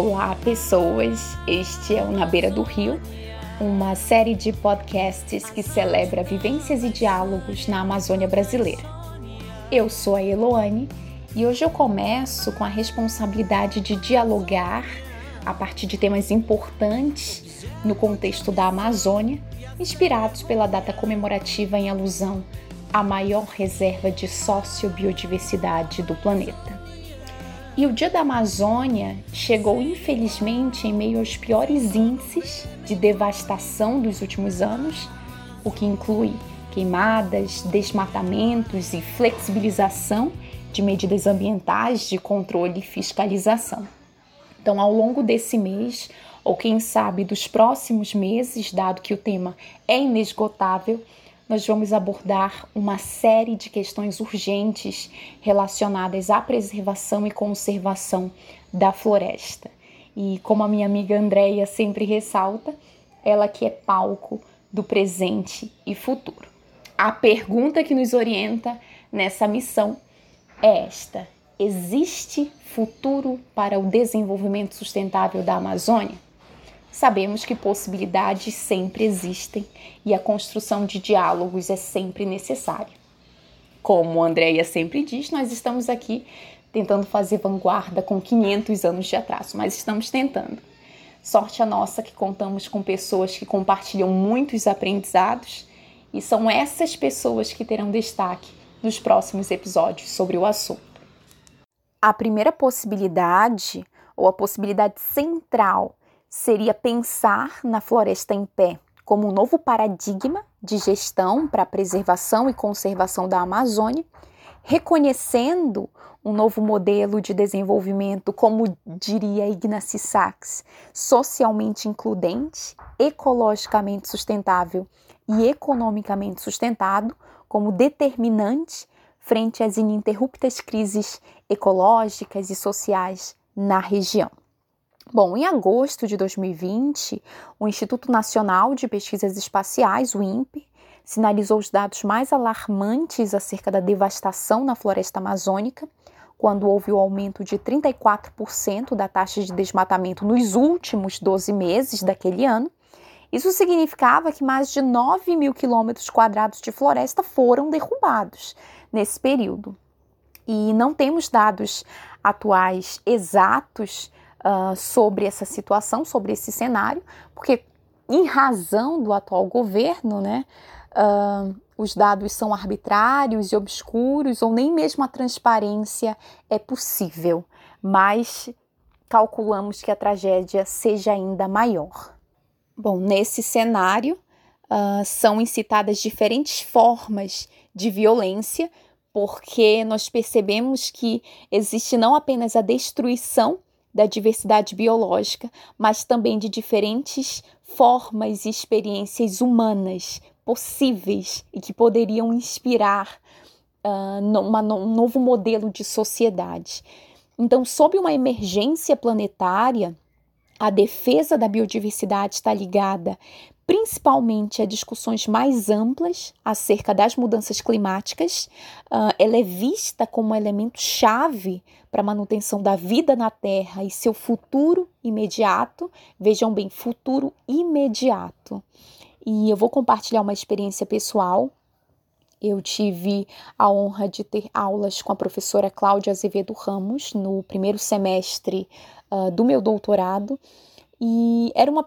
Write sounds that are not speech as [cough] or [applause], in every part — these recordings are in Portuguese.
Olá, pessoas! Este é o Na Beira do Rio, uma série de podcasts que celebra vivências e diálogos na Amazônia brasileira. Eu sou a Eloane e hoje eu começo com a responsabilidade de dialogar a partir de temas importantes no contexto da Amazônia, inspirados pela data comemorativa em alusão à maior reserva de sociobiodiversidade do planeta. E o Dia da Amazônia chegou, infelizmente, em meio aos piores índices de devastação dos últimos anos, o que inclui queimadas, desmatamentos e flexibilização de medidas ambientais de controle e fiscalização. Então, ao longo desse mês, ou quem sabe dos próximos meses, dado que o tema é inesgotável, nós vamos abordar uma série de questões urgentes relacionadas à preservação e conservação da floresta. E como a minha amiga Andréia sempre ressalta, ela que é palco do presente e futuro. A pergunta que nos orienta nessa missão é esta: existe futuro para o desenvolvimento sustentável da Amazônia? Sabemos que possibilidades sempre existem e a construção de diálogos é sempre necessária. Como a Andrea sempre diz, nós estamos aqui tentando fazer vanguarda com 500 anos de atraso, mas estamos tentando. Sorte a nossa que contamos com pessoas que compartilham muitos aprendizados e são essas pessoas que terão destaque nos próximos episódios sobre o assunto. A primeira possibilidade, ou a possibilidade central seria pensar na floresta em pé como um novo paradigma de gestão para a preservação e conservação da Amazônia, reconhecendo um novo modelo de desenvolvimento, como diria Ignacy Sachs, socialmente includente, ecologicamente sustentável e economicamente sustentado, como determinante frente às ininterruptas crises ecológicas e sociais na região. Bom, em agosto de 2020, o Instituto Nacional de Pesquisas Espaciais, o INPE, sinalizou os dados mais alarmantes acerca da devastação na floresta amazônica, quando houve o aumento de 34% da taxa de desmatamento nos últimos 12 meses daquele ano. Isso significava que mais de 9 mil quilômetros quadrados de floresta foram derrubados nesse período. E não temos dados atuais exatos uh, sobre essa situação, sobre esse cenário, porque em razão do atual governo, né, uh, os dados são arbitrários e obscuros, ou nem mesmo a transparência é possível, mas calculamos que a tragédia seja ainda maior. Bom, nesse cenário, uh, são incitadas diferentes formas de violência, porque nós percebemos que existe não apenas a destruição da diversidade biológica, mas também de diferentes formas e experiências humanas possíveis e que poderiam inspirar uh, numa, um novo modelo de sociedade. Então, sob uma emergência planetária, a defesa da biodiversidade está ligada principalmente a discussões mais amplas acerca das mudanças climáticas. Uh, ela é vista como um elemento chave para a manutenção da vida na Terra e seu futuro imediato. Vejam bem, futuro imediato. E eu vou compartilhar uma experiência pessoal. Eu tive a honra de ter aulas com a professora Cláudia Azevedo Ramos no primeiro semestre uh, do meu doutorado e era uma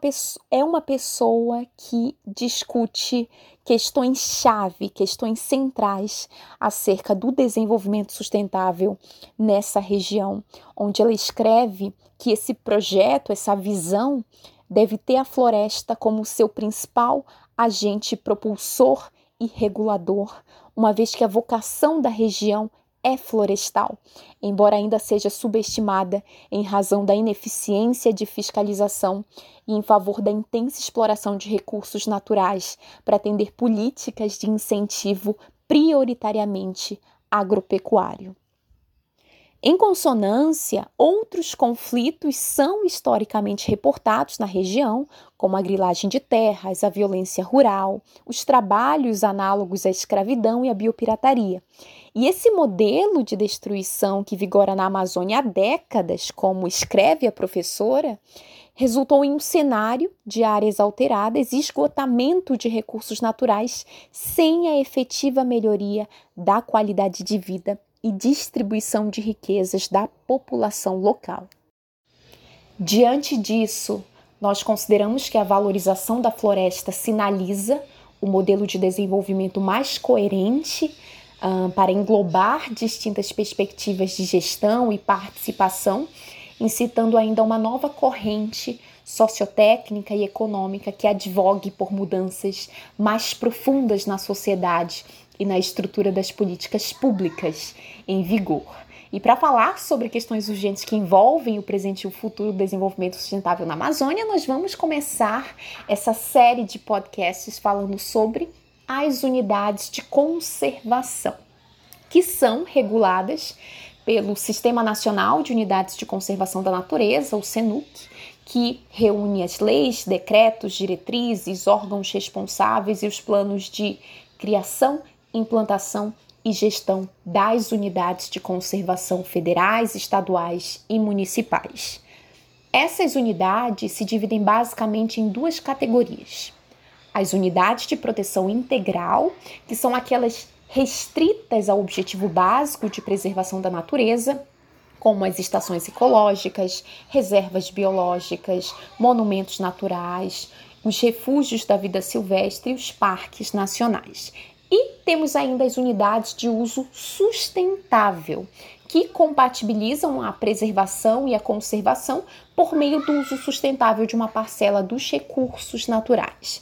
é uma pessoa que discute questões-chave, questões centrais acerca do desenvolvimento sustentável nessa região, onde ela escreve que esse projeto, essa visão, deve ter a floresta como seu principal agente propulsor e regulador, uma vez que a vocação da região é florestal, embora ainda seja subestimada em razão da ineficiência de fiscalização e em favor da intensa exploração de recursos naturais para atender políticas de incentivo prioritariamente agropecuário. Em consonância, outros conflitos são historicamente reportados na região, como a grilagem de terras, a violência rural, os trabalhos análogos à escravidão e à biopirataria. E esse modelo de destruição que vigora na Amazônia há décadas, como escreve a professora, resultou em um cenário de áreas alteradas e esgotamento de recursos naturais sem a efetiva melhoria da qualidade de vida e distribuição de riquezas da população local. Diante disso, nós consideramos que a valorização da floresta sinaliza o modelo de desenvolvimento mais coerente uh, para englobar distintas perspectivas de gestão e participação, incitando ainda uma nova corrente sociotécnica e econômica que advogue por mudanças mais profundas na sociedade e na estrutura das políticas públicas em vigor. E para falar sobre questões urgentes que envolvem o presente e o futuro do desenvolvimento sustentável na Amazônia, nós vamos começar essa série de podcasts falando sobre as unidades de conservação, que são reguladas pelo Sistema Nacional de Unidades de Conservação da Natureza, o SENUC, que reúne as leis, decretos, diretrizes, órgãos responsáveis e os planos de criação implantação e gestão das unidades de conservação federais, estaduais e municipais. Essas unidades se dividem basicamente em duas categorias: as unidades de proteção integral, que são aquelas restritas ao objetivo básico de preservação da natureza, como as estações ecológicas, reservas biológicas, monumentos naturais, os refúgios da vida silvestre e os parques nacionais. E temos ainda as unidades de uso sustentável, que compatibilizam a preservação e a conservação por meio do uso sustentável de uma parcela dos recursos naturais.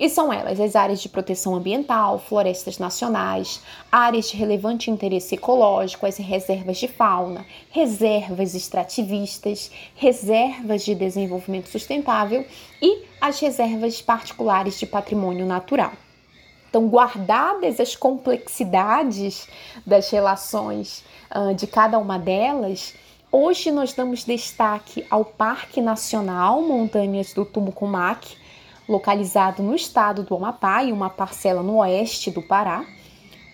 E são elas as áreas de proteção ambiental, florestas nacionais, áreas de relevante interesse ecológico, as reservas de fauna, reservas extrativistas, reservas de desenvolvimento sustentável e as reservas particulares de patrimônio natural. Então, guardadas as complexidades das relações uh, de cada uma delas, hoje nós damos destaque ao Parque Nacional Montanhas do Tumucumac, localizado no estado do Amapá e uma parcela no oeste do Pará.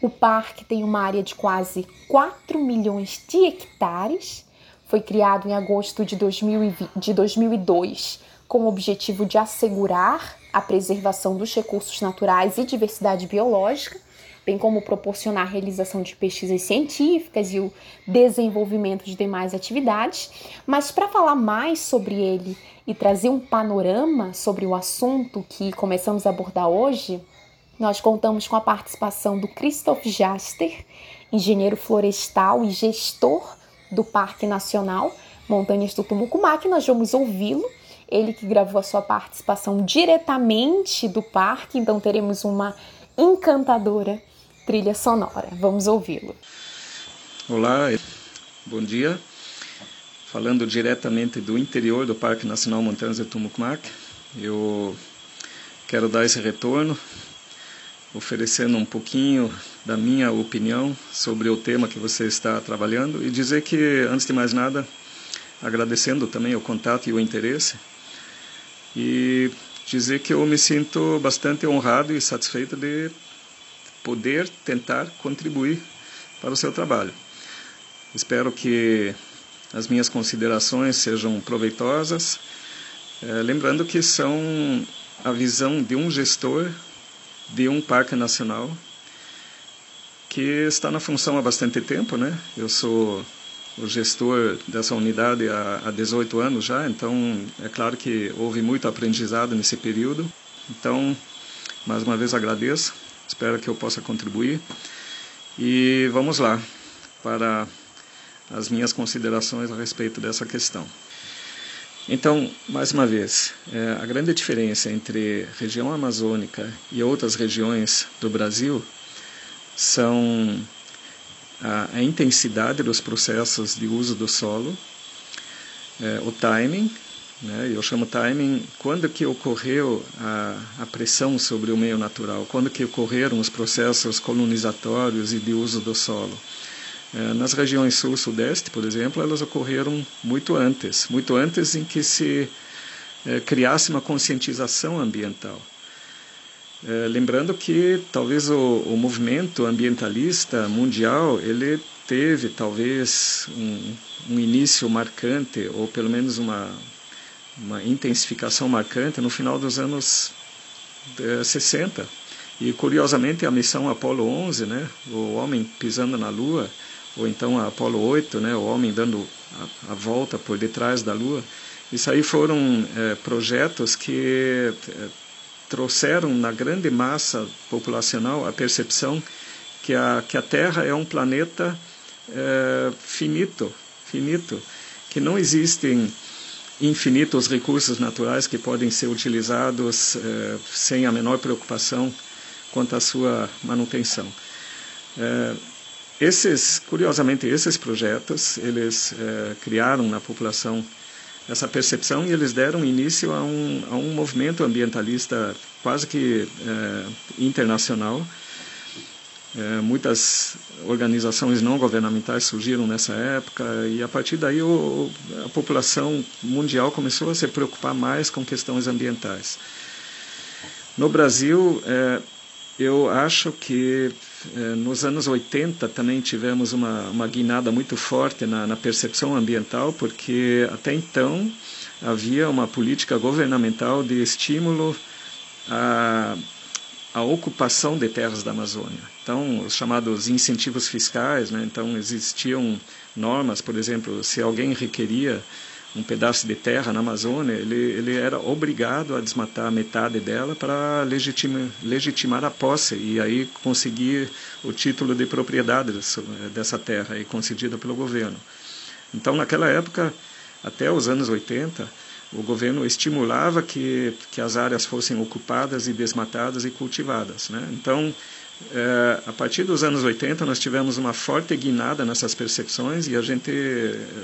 O parque tem uma área de quase 4 milhões de hectares. Foi criado em agosto de, 2020, de 2002 com o objetivo de assegurar a preservação dos recursos naturais e diversidade biológica, bem como proporcionar a realização de pesquisas científicas e o desenvolvimento de demais atividades. Mas para falar mais sobre ele e trazer um panorama sobre o assunto que começamos a abordar hoje, nós contamos com a participação do Christoph Jaster, engenheiro florestal e gestor do Parque Nacional Montanhas do Tumucumac. Nós vamos ouvi-lo ele que gravou a sua participação diretamente do parque, então teremos uma encantadora trilha sonora. Vamos ouvi-lo. Olá, bom dia. Falando diretamente do interior do Parque Nacional Montanhas de Tumucumac, eu quero dar esse retorno, oferecendo um pouquinho da minha opinião sobre o tema que você está trabalhando e dizer que, antes de mais nada, agradecendo também o contato e o interesse, e dizer que eu me sinto bastante honrado e satisfeito de poder tentar contribuir para o seu trabalho. Espero que as minhas considerações sejam proveitosas, é, lembrando que são a visão de um gestor de um parque nacional que está na função há bastante tempo, né? Eu sou o gestor dessa unidade há, há 18 anos já, então é claro que houve muito aprendizado nesse período. Então, mais uma vez agradeço, espero que eu possa contribuir. E vamos lá para as minhas considerações a respeito dessa questão. Então, mais uma vez, é, a grande diferença entre região amazônica e outras regiões do Brasil são a, a intensidade dos processos de uso do solo, é, o timing, né? eu chamo timing quando que ocorreu a, a pressão sobre o meio natural, quando que ocorreram os processos colonizatórios e de uso do solo. É, nas regiões sul-sudeste, por exemplo, elas ocorreram muito antes, muito antes em que se é, criasse uma conscientização ambiental. É, lembrando que talvez o, o, movimento ambientalista mundial ele teve talvez um, um, início marcante ou pelo menos uma, uma intensificação marcante no final dos anos 60 é, e curiosamente a missão Apollo 11, né, o homem pisando na Lua, ou então a Apollo 8, né, o homem dando a, a volta por detrás da Lua, isso aí foram é, projetos que é, trouxeram na grande massa populacional a percepção que a, que a Terra é um planeta é, finito, finito, que não existem infinitos recursos naturais que podem ser utilizados é, sem a menor preocupação quanto à sua manutenção. É, esses, curiosamente, esses projetos, eles é, criaram na população essa percepção e eles deram início a um, a um movimento ambientalista quase que é, internacional. É, muitas organizações não governamentais surgiram nessa época e a partir daí o, a população mundial começou a se preocupar mais com questões ambientais. No Brasil, é, eu acho que eh, nos anos 80 também tivemos uma, uma guinada muito forte na, na, percepção ambiental, porque até então havia uma política governamental de estímulo à, à ocupação de terras da Amazônia. Então, os chamados incentivos fiscais, né? então existiam normas, por exemplo, se alguém requeria um pedaço de terra na Amazônia, ele, ele era obrigado a desmatar metade dela para legitima, legitimar a posse e aí conseguir o título de propriedade dessa terra aí, concedida pelo governo. Então, naquela época, até os anos 80, o governo estimulava que, que as áreas fossem ocupadas e desmatadas e cultivadas. Né? Então, é, a partir dos anos 80, nós tivemos uma forte guinada nessas percepções e a gente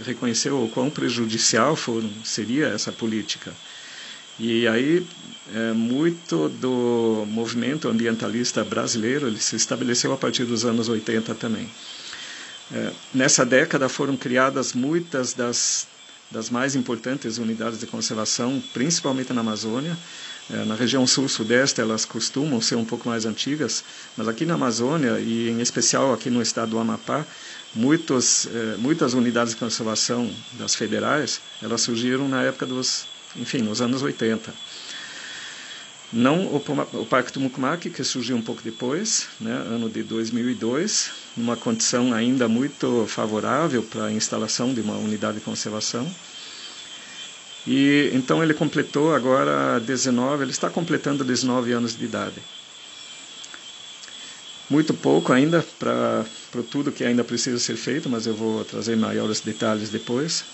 reconheceu o quão prejudicial foram, seria essa política. E aí, é, muito do movimento ambientalista brasileiro ele se estabeleceu a partir dos anos 80 também. É, nessa década foram criadas muitas das, das mais importantes unidades de conservação, principalmente na Amazônia, é, na região sul-sudeste elas costumam ser um pouco mais antigas, mas aqui na Amazônia e em especial aqui no estado do Amapá, muitos, é, muitas unidades de conservação das federais, elas surgiram na época dos, enfim, nos anos 80. Não o, o Parque Tumucumaque, que surgiu um pouco depois, né, ano de 2002, numa condição ainda muito favorável para a instalação de uma unidade de conservação. E então ele completou agora 19, ele está completando 19 anos de idade. Muito pouco ainda para tudo que ainda precisa ser feito, mas eu vou trazer maiores detalhes depois.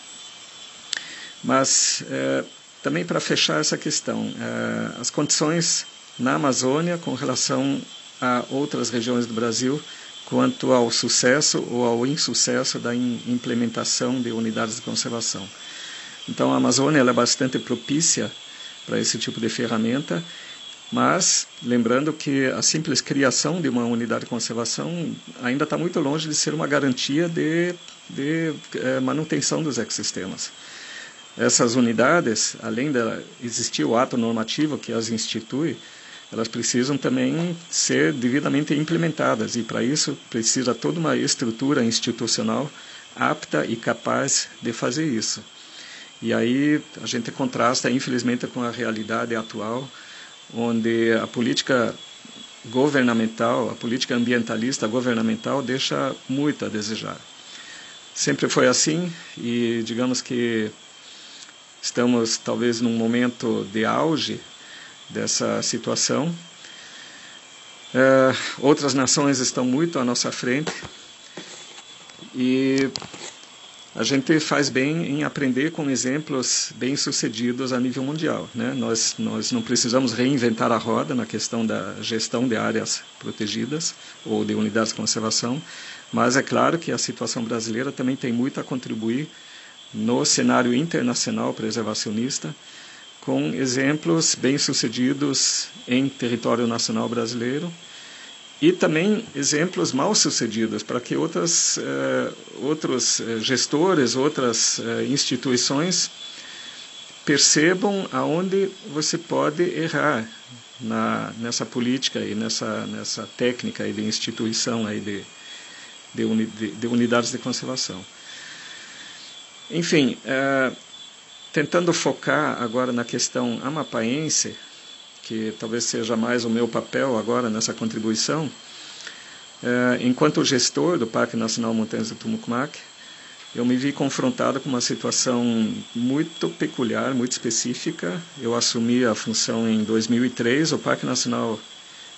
Mas é, também para fechar essa questão, é, as condições na Amazônia com relação a outras regiões do Brasil quanto ao sucesso ou ao insucesso da implementação de unidades de conservação. Então a Amazônia é bastante propícia para esse tipo de ferramenta, mas lembrando que a simples criação de uma unidade de conservação ainda está muito longe de ser uma garantia de, de é, manutenção dos ecossistemas. Essas unidades, além de existir o ato normativo que as institui, elas precisam também ser devidamente implementadas e para isso precisa toda uma estrutura institucional apta e capaz de fazer isso. E aí a gente contrasta, infelizmente, com a realidade atual, onde a política governamental, a política ambientalista governamental deixa muito a desejar. Sempre foi assim e digamos que estamos talvez num momento de auge dessa situação. É, outras nações estão muito à nossa frente e a gente faz bem em aprender com exemplos bem-sucedidos a nível mundial. Né? Nós, nós não precisamos reinventar a roda na questão da gestão de áreas protegidas ou de unidades de conservação, Mas é claro que a situação brasileira também tem muito a contribuir no cenário internacional preservacionista, com exemplos bem-sucedidos em território nacional brasileiro e também exemplos mal sucedidos para que outras, eh, outros eh, gestores, outras eh, instituições percebam aonde você pode errar na, nessa política e nessa, nessa técnica aí de instituição aí de, de, uni, de, de unidades de conservação. Enfim, tentando focar agora na questão amapaense, que talvez seja mais o meu papel agora nessa contribuição, é, enquanto gestor do Parque Nacional Montanhas do Tumucumac, eu me vi confrontado com uma situação muito peculiar, muito específica. Eu assumi a função em 2003, o Parque Nacional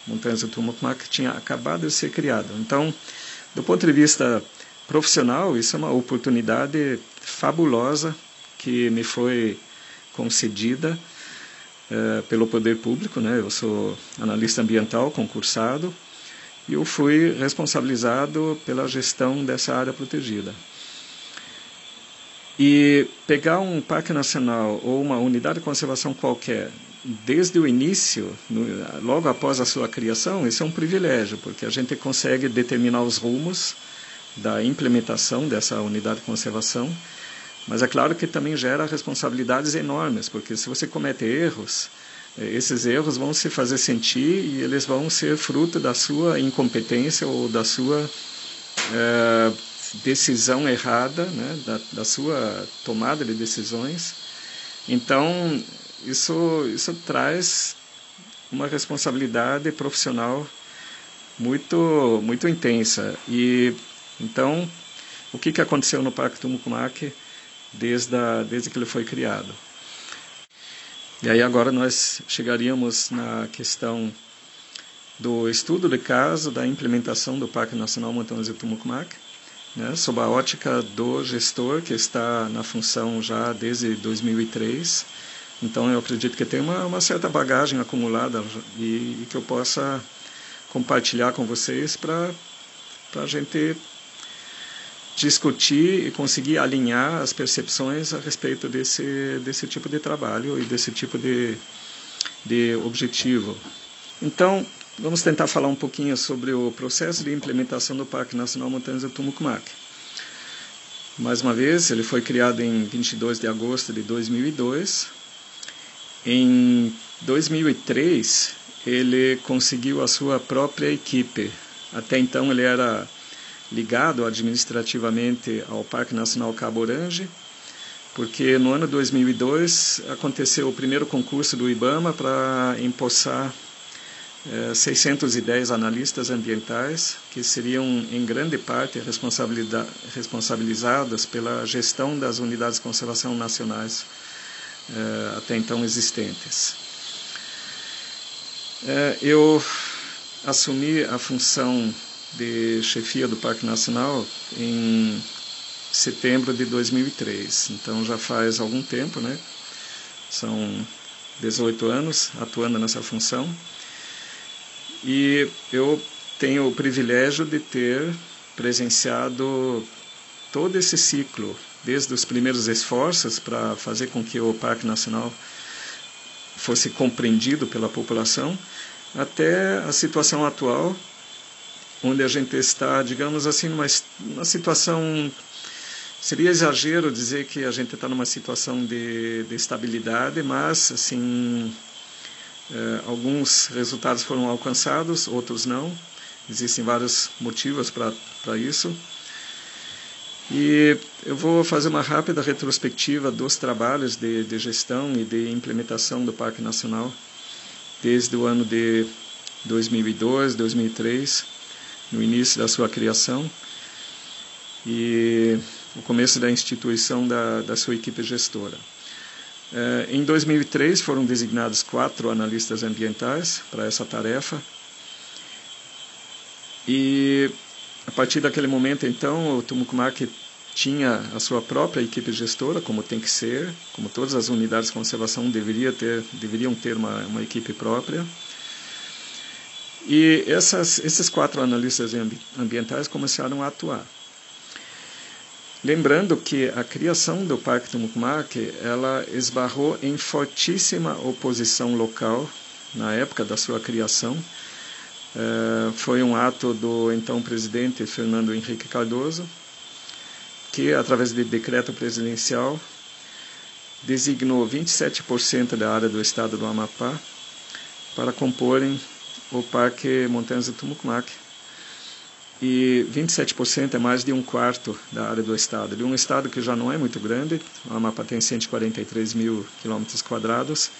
Montanhas do Tumucumac tinha acabado de ser criado. Então, do ponto de vista profissional, isso é uma oportunidade fabulosa que me foi concedida é, pelo poder público, né? Eu sou analista ambiental concursado e eu fui responsabilizado pela gestão dessa área protegida. E pegar um parque nacional ou uma unidade de conservação qualquer desde o início, logo após a sua criação, isso é um privilégio, porque a gente consegue determinar os rumos da implementação dessa unidade de conservação mas é claro que também gera responsabilidades enormes, porque se você comete erros, eh, esses erros vão se fazer sentir e eles vão ser fruto da sua incompetência ou da sua é, decisão errada, né, da, da sua tomada de decisões. Então, isso, isso traz uma responsabilidade profissional muito, muito intensa. E então, o que, que aconteceu no Parque Tumucumaque? Desde, a, desde que ele foi criado. E aí agora nós chegaríamos na questão do estudo de caso da implementação do Parque Nacional Montanhas de Tumucumac, né, sob a ótica do gestor que está na função já desde 2003. Então eu acredito que tem uma, uma certa bagagem acumulada e, e que eu possa compartilhar com vocês para a gente discutir e conseguir alinhar as percepções a respeito desse, desse tipo de trabalho e desse tipo de, de objetivo. Então, vamos tentar falar um pouquinho sobre o processo de implementação do Parque Nacional Montanhas do Tumucumac. Mais uma vez, ele foi criado em 22 de agosto de 2002. Em 2003, ele conseguiu a sua própria equipe. Até então, ele era ligado administrativamente ao Parque Nacional Cabo Orange, porque no ano 2002 aconteceu o primeiro concurso do IBAMA para empossar eh, 610 analistas ambientais, que seriam em grande parte responsabilizados pela gestão das unidades de conservação nacionais eh, até então existentes. Eh, eu assumi a função de chefia do Parque Nacional em setembro de 2003. Então já faz algum tempo, né? São 18 anos atuando nessa função. E eu tenho o privilégio de ter presenciado todo esse ciclo, desde os primeiros esforços para fazer com que o Parque Nacional fosse compreendido pela população, até a situação atual, onde a gente está, digamos assim, numa, numa situação. Seria exagero dizer que a gente está numa situação de, de estabilidade, mas assim eh, alguns resultados foram alcançados, outros não. Existem vários motivos para isso. E eu vou fazer uma rápida retrospectiva dos trabalhos de, de gestão e de implementação do Parque Nacional desde o ano de 2002, 2003 no início da sua criação e o começo da instituição da, da sua equipe gestora. É, em 2003 foram designados quatro analistas ambientais para essa tarefa e a partir daquele momento então o Tumucumac tinha a sua própria equipe gestora, como tem que ser, como todas as unidades de conservação deveria ter, deveriam ter uma, uma equipe própria. E essas, esses quatro analistas ambientais começaram a atuar. Lembrando que a criação do Parque do Mucmac, ela esbarrou em fortíssima oposição local na época da sua criação. É, foi um ato do então presidente Fernando Henrique Cardoso, que, através de decreto presidencial, designou 27% da área do estado do Amapá para comporem o Parque Montanhas do Tumucumac. E 27% é mais de um quarto da área do estado. De um estado que já não é muito grande, o Amapá tem 143 mil quilômetros quadrados,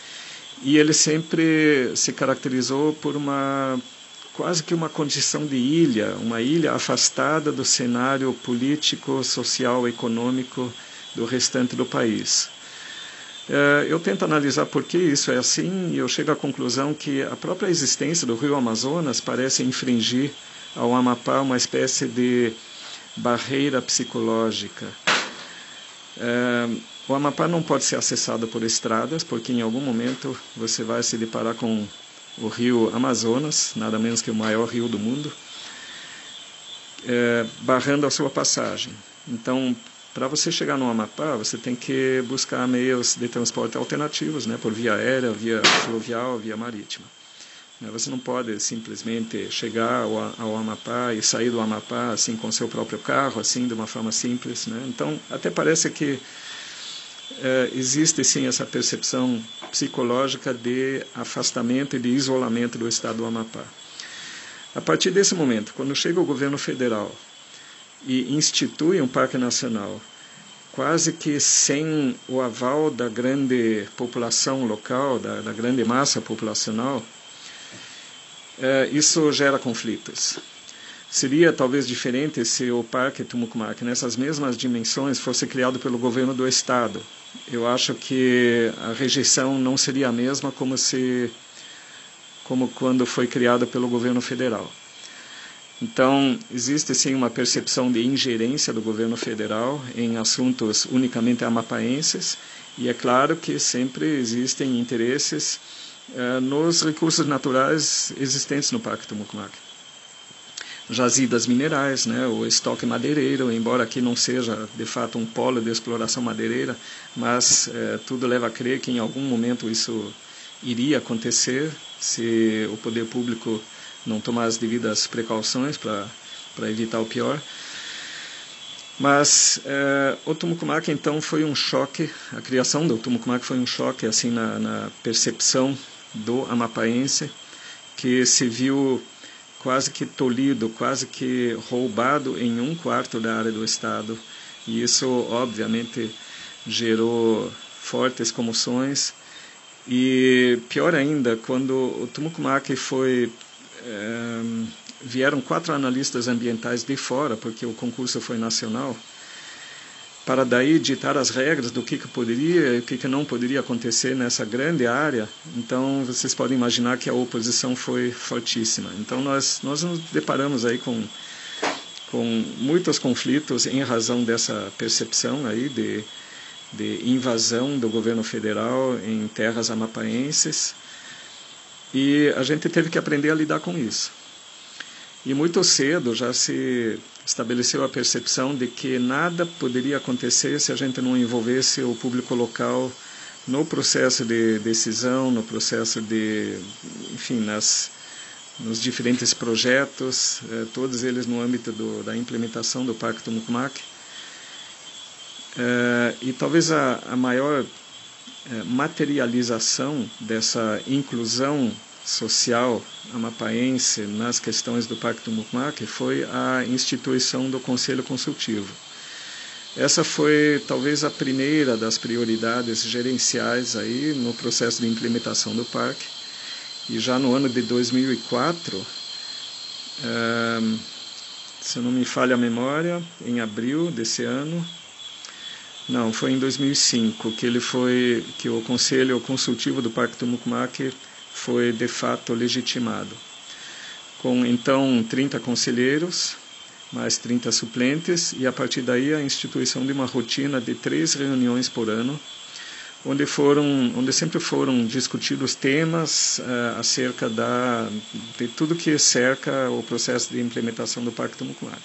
e ele sempre se caracterizou por uma quase que uma condição de ilha, uma ilha afastada do cenário político, social, econômico do restante do país. É, eu tento analisar por que isso é assim e eu chego à conclusão que a própria existência do rio Amazonas parece infringir ao Amapá uma espécie de barreira psicológica. É, o Amapá não pode ser acessado por estradas, porque em algum momento você vai se deparar com o rio Amazonas, nada menos que o maior rio do mundo, é, barrando a sua passagem. Então, para você chegar no Amapá, você tem que buscar meios de transporte alternativos, né, por via aérea, via fluvial, via marítima. Né, você não pode simplesmente chegar ao, Amapá e sair do Amapá assim com seu próprio carro, assim de uma forma simples. Né? Então, até parece que é, existe sim essa percepção psicológica de afastamento e de isolamento do Estado do Amapá. A partir desse momento, quando chega o governo federal e institui um parque nacional, quase que sem o aval da grande população local, da, da grande massa populacional, é, isso gera conflitos. Seria talvez diferente se o Parque Tumucumac, nessas mesmas dimensões, fosse criado pelo governo do estado. Eu acho que a rejeição não seria a mesma como se como quando foi criado pelo governo federal. Então, existe sim uma percepção de ingerência do governo federal em assuntos unicamente amapaenses, e é claro que sempre existem interesses eh, nos recursos naturais existentes no Parque Tumucumac. Jazidas minerais, né, o estoque madeireiro, embora aqui não seja de fato um polo de exploração madeireira, mas eh, tudo leva a crer que em algum momento isso iria acontecer se o poder público não tomar as devidas precauções para evitar o pior. Mas é, o Tumucumac então foi um choque, a criação do Tumucumac foi um choque assim na, na percepção do amapaense, que se viu quase que tolhido, quase que roubado em um quarto da área do Estado. E isso, obviamente, gerou fortes comoções. E pior ainda, quando o Tumucumac foi vieram quatro analistas ambientais de fora, porque o concurso foi nacional, para daí ditar as regras do que, que poderia e o que, que não poderia acontecer nessa grande área. Então, vocês podem imaginar que a oposição foi fortíssima. Então, nós, nós nos deparamos aí com, com muitos conflitos em razão dessa percepção aí de, de invasão do governo federal em terras amapaenses e a gente teve que aprender a lidar com isso. E muito cedo já se estabeleceu a percepção de que nada poderia acontecer se a gente não envolvesse o público local no processo de decisão, no processo de, enfim, nas, nos diferentes projetos, eh, todos eles no âmbito do, da implementação do Pacto Mucmac. Eh, e talvez a, a maior materialização dessa inclusão social amapaense nas questões do Pacto Mucmac foi a instituição do Conselho Consultivo. Essa foi talvez a primeira das prioridades gerenciais aí no processo de implementação do parque. E já no ano de 2004, é, se não me falha a memória, em abril desse ano, não, foi em 2005 que ele foi que o Conselho Consultivo do Parque Tumucumac foi de fato legitimado. Com então 30 conselheiros, mais 30 suplentes e a partir daí a instituição de uma rotina de três reuniões por ano, onde foram, onde sempre foram discutidos temas uh, acerca da de tudo que cerca o processo de implementação do Parque Tumucumac.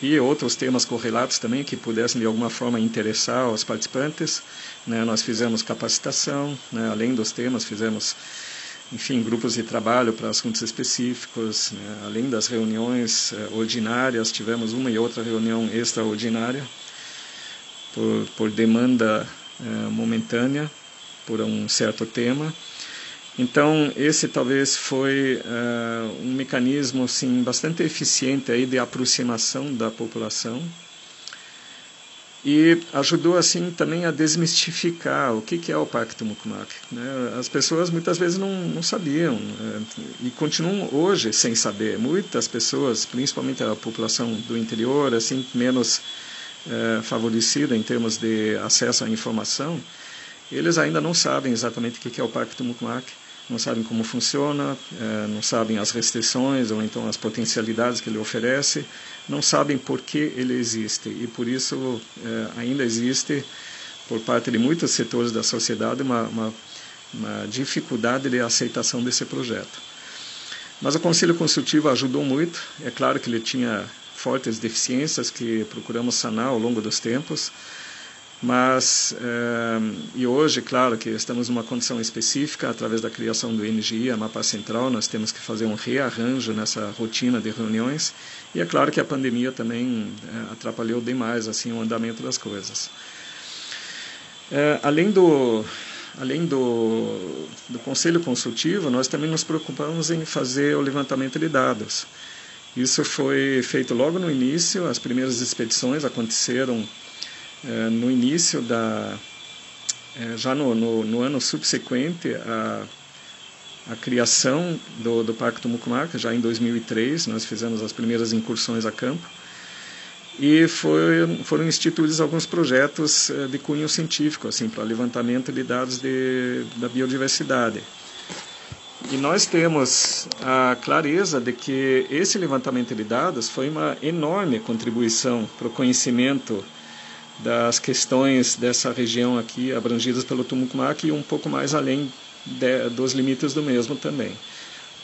E outros temas correlatos também que pudessem de alguma forma interessar os participantes. Né? Nós fizemos capacitação, né? além dos temas, fizemos enfim, grupos de trabalho para assuntos específicos, né? além das reuniões uh, ordinárias, tivemos uma e outra reunião extraordinária por, por demanda é, momentânea por um certo tema. Então esse talvez foi uh, um mecanismo assim bastante eficiente aí de aproximação da população e ajudou assim também a desmistificar o que, que é o Pacto Mucumac. Né? As pessoas muitas vezes não, não sabiam né? e continuam hoje sem saber. Muitas pessoas, principalmente a população do interior, assim menos é, favorecida em termos de acesso à informação, eles ainda não sabem exatamente o que é o Parque Tumucumac, não sabem como funciona, é, não sabem as restrições ou então as potencialidades que ele oferece, não sabem por que ele existe e por isso é, ainda existe por parte de muitos setores da sociedade uma, uma, uma dificuldade de aceitação desse projeto. Mas o Conselho Consultivo ajudou muito, é claro que ele tinha fortes deficiências que procuramos sanar ao longo dos tempos. Mas, eh, e hoje, claro que estamos numa condição específica, através da criação do NGI, a Mapa Central, nós temos que fazer um rearranjo nessa rotina de reuniões. E é claro que a pandemia também eh, atrapalhou demais assim, o andamento das coisas. Eh, além do, além do, do Conselho Consultivo, nós também nos preocupamos em fazer o levantamento de dados. Isso foi feito logo no início, as primeiras expedições aconteceram no início da. É, já no, no, no, ano subsequente à, à criação do, do Parque do Mucumarca, já em 2003, nós fizemos as primeiras incursões a campo. E foi, foram instituídos alguns projetos é, de cunho científico, assim, para levantamento de dados de, da biodiversidade. E nós temos a clareza de que esse levantamento de dados foi uma enorme contribuição para o conhecimento das questões dessa região aqui abrangidas pelo Tumucumac e um pouco mais além de, dos limites do mesmo também.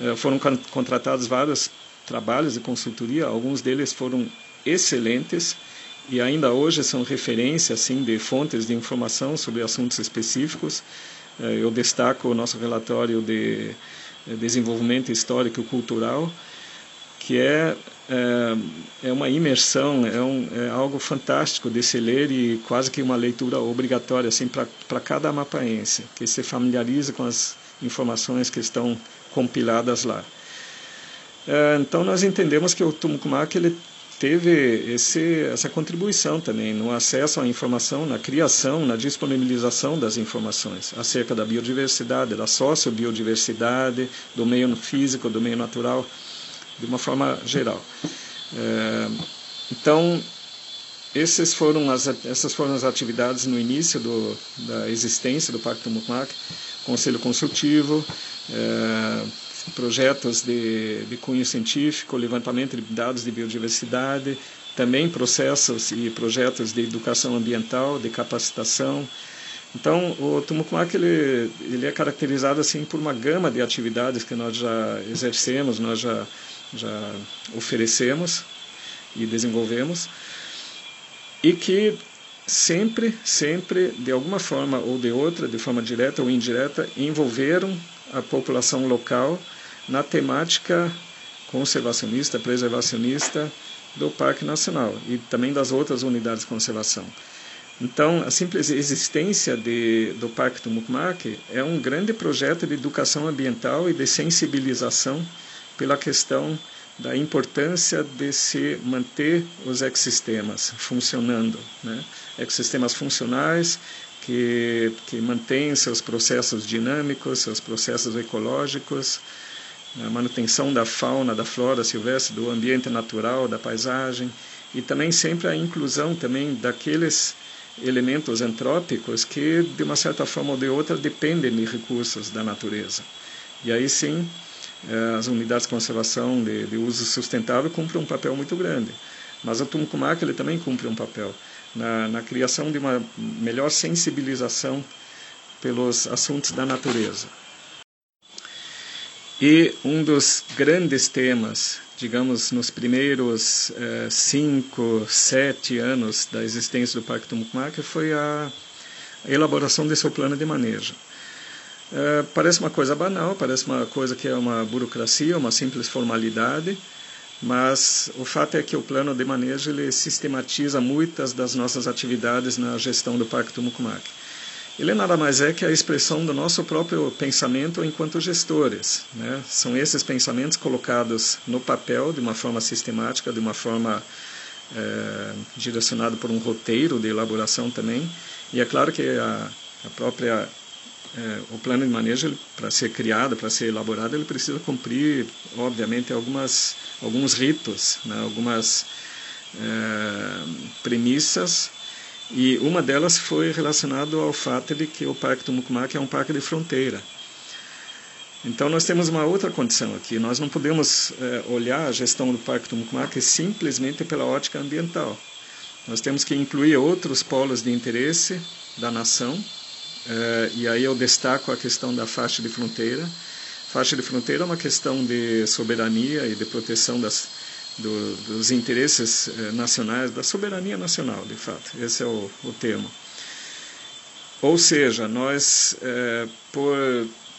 É, foram contratados vários trabalhos de consultoria, alguns deles foram excelentes e ainda hoje são referência assim de fontes de informação sobre assuntos específicos é, eu destaco o nosso relatório de é, desenvolvimento histórico e cultural, que é, é, é uma imersão, é, um, é algo fantástico de se ler e quase que uma leitura obrigatória assim, para cada amapaense, que se familiariza com as informações que estão compiladas lá. É, então nós entendemos que o Tumucumac ele teve esse, essa contribuição também no acesso à informação, na criação, na disponibilização das informações acerca da biodiversidade, da sociobiodiversidade, do meio físico, do meio natural, de uma forma geral. É, então, esses foram as, essas foram as atividades no início do, da existência do Pacto Mucmac, Conselho Consultivo, é, projetos de, de cunho científico, levantamento de dados de biodiversidade, também processos e projetos de educação ambiental, de capacitação. Então, o Tumucumac ele, ele é caracterizado assim por uma gama de atividades que nós já exercemos, nós já, já oferecemos e desenvolvemos, e que sempre, sempre, de alguma forma ou de outra, de forma direta ou indireta, envolveram a população local na temática conservacionista, preservacionista do Parque Nacional e também das outras unidades de conservação. Então, a simples existência de, do Parque Mucmac é um grande projeto de educação ambiental e de sensibilização pela questão da importância de se manter os ecossistemas funcionando, né? ecossistemas funcionais que, que mantêm seus processos dinâmicos, seus processos ecológicos, a manutenção da fauna, da flora silvestre, do ambiente natural, da paisagem e também sempre a inclusão também daqueles elementos antrópicos que de uma certa forma ou de outra dependem de recursos da natureza. E aí sim, as unidades de conservação de, de uso sustentável cumprem um papel muito grande. Mas o Tumcumac ele também cumpre um papel na, na criação de uma melhor sensibilização pelos assuntos da natureza. E um dos grandes temas, digamos, nos primeiros eh, cinco, sete anos da existência do Parque do Mucmac foi a elaboração de seu plano de manejo. Eh, parece uma coisa banal, parece uma coisa que é uma burocracia, uma simples formalidade, mas o fato é que o plano de manejo ele sistematiza muitas das nossas atividades na gestão do Parque do Mucmac ele nada mais é que a expressão do nosso próprio pensamento enquanto gestores. Né? São esses pensamentos colocados no papel de uma forma sistemática, de uma forma é, direcionada por um roteiro de elaboração também. E é claro que a, a própria é, o plano de manejo para ser criado, para ser elaborado, ele precisa cumprir, obviamente, algumas alguns ritos, né? algumas é, premissas e uma delas foi relacionada ao fato de que o Parque do Mucumac é um parque de fronteira. Então nós temos uma outra condição aqui. Nós não podemos é, olhar a gestão do Parque do Mucumac simplesmente pela ótica ambiental. Nós temos que incluir outros polos de interesse da nação. É, e aí eu destaco a questão da faixa de fronteira. Faixa de fronteira é uma questão de soberania e de proteção das, do, dos interesses eh, nacionais, da soberania nacional, de fato. Esse é o, o termo. Ou seja, nós, eh, por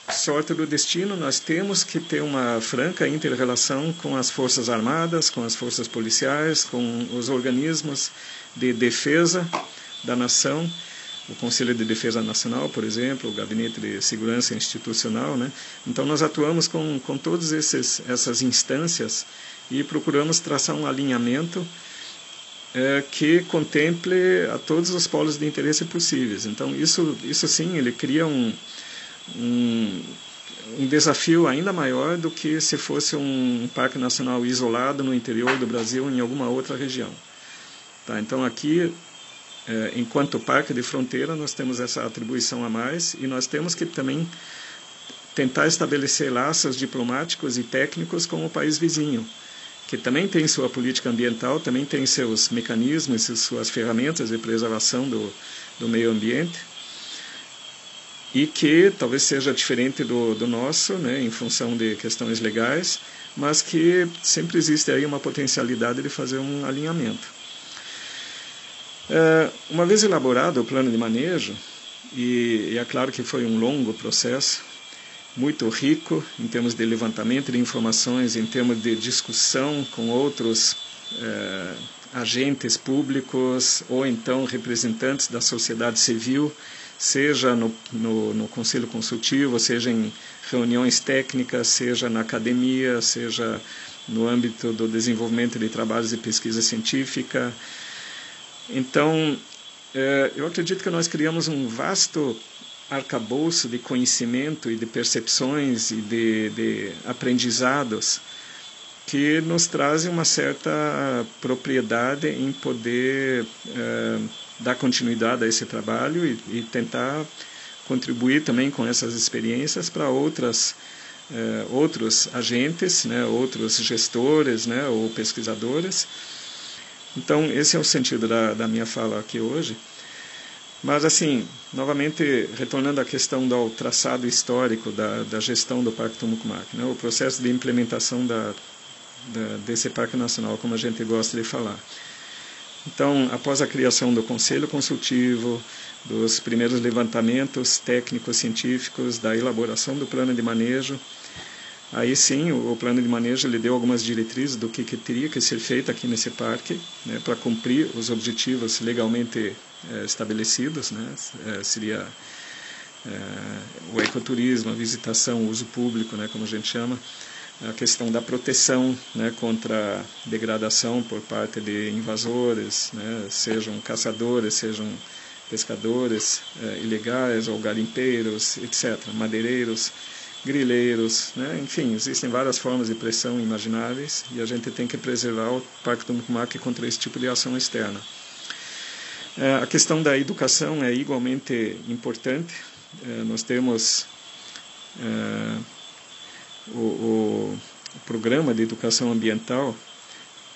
sorte do destino, nós temos que ter uma franca inter-relação com as forças armadas, com as forças policiais, com os organismos de defesa da nação, o Conselho de Defesa Nacional, por exemplo, o Gabinete de Segurança Institucional, né? Então nós atuamos com com todas essas instâncias e procuramos traçar um alinhamento é, que contemple a todos os polos de interesse possíveis. Então, isso, isso sim, ele cria um, um, um desafio ainda maior do que se fosse um parque nacional isolado no interior do Brasil, em alguma outra região. Tá, então, aqui, enquanto parque de fronteira, nós temos essa atribuição a mais e nós temos que também tentar estabelecer laços diplomáticos e técnicos com o país vizinho que também tem sua política ambiental, também tem seus mecanismos e suas ferramentas de preservação do, do meio ambiente, e que talvez seja diferente do, do nosso, né, em função de questões legais, mas que sempre existe aí uma potencialidade de fazer um alinhamento. É, uma vez elaborado o plano de manejo, e, é claro que foi um longo processo, muito rico em termos de levantamento de informações, em termos de discussão com outros eh, agentes públicos ou então representantes da sociedade civil, seja no, no, no Conselho Consultivo, seja em reuniões técnicas, seja na academia, seja no âmbito do desenvolvimento de trabalhos de pesquisa científica. Então, eh, eu acredito que nós criamos um vasto arcabouço de conhecimento e de percepções e de, de aprendizados que nos trazem uma certa propriedade em poder eh, dar continuidade a esse trabalho e, e, tentar contribuir também com essas experiências para outras eh, outros agentes, né, outros gestores, né, ou pesquisadores. Então esse é o sentido da, da minha fala aqui hoje. Mas, assim, novamente, retornando à questão do traçado histórico da, da gestão do Parque Tumucumac, né, o processo de implementação da, da, desse Parque Nacional, como a gente gosta de falar. Então, após a criação do Conselho Consultivo, dos primeiros levantamentos técnicos científicos, da elaboração do plano de manejo, aí sim o, plano de manejo ele deu algumas diretrizes do que, que teria que ser feito aqui nesse parque, né, para cumprir os objetivos legalmente é, estabelecidos, né? É, seria é, o ecoturismo, a visitação, o uso público, né, como a gente chama, a questão da proteção né, contra degradação por parte de invasores, né, sejam caçadores, sejam pescadores é, ilegais ou garimpeiros, etc., madeireiros, grileiros, né, enfim, existem várias formas de pressão imagináveis e a gente tem que preservar o Parque do Mucumac contra esse tipo de ação externa. É, a questão da educação é igualmente importante. É, nós temos é, o, o, o, programa de educação ambiental,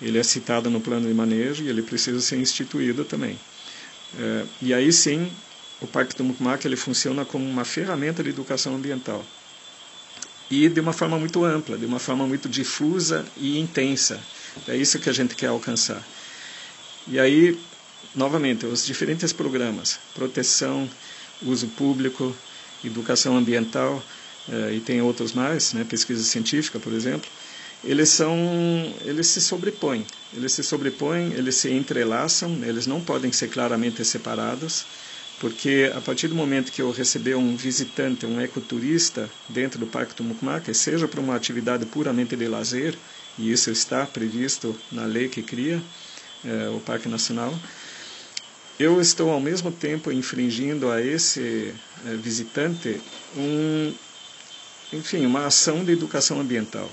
ele é citado no plano de manejo e ele precisa ser instituído também. e aí sim, o Parque do Mucmac ele funciona como uma ferramenta de educação ambiental e de uma forma muito ampla, de uma forma muito difusa e intensa. É isso que a gente quer alcançar. E aí, novamente, os diferentes programas, proteção, uso público, educação ambiental, eh, e tem outros mais, né, pesquisa científica, por exemplo, eles são, eles se sobrepõem, eles se sobrepõem, eles se entrelaçam, eles não podem ser claramente separados, porque a partir do momento que eu receber um visitante, um ecoturista dentro do Parque do Mucmac, seja para uma atividade puramente de lazer, e isso está previsto na lei que cria é, o Parque Nacional, eu estou ao mesmo tempo infringindo a esse é, visitante um, enfim, uma ação de educação ambiental.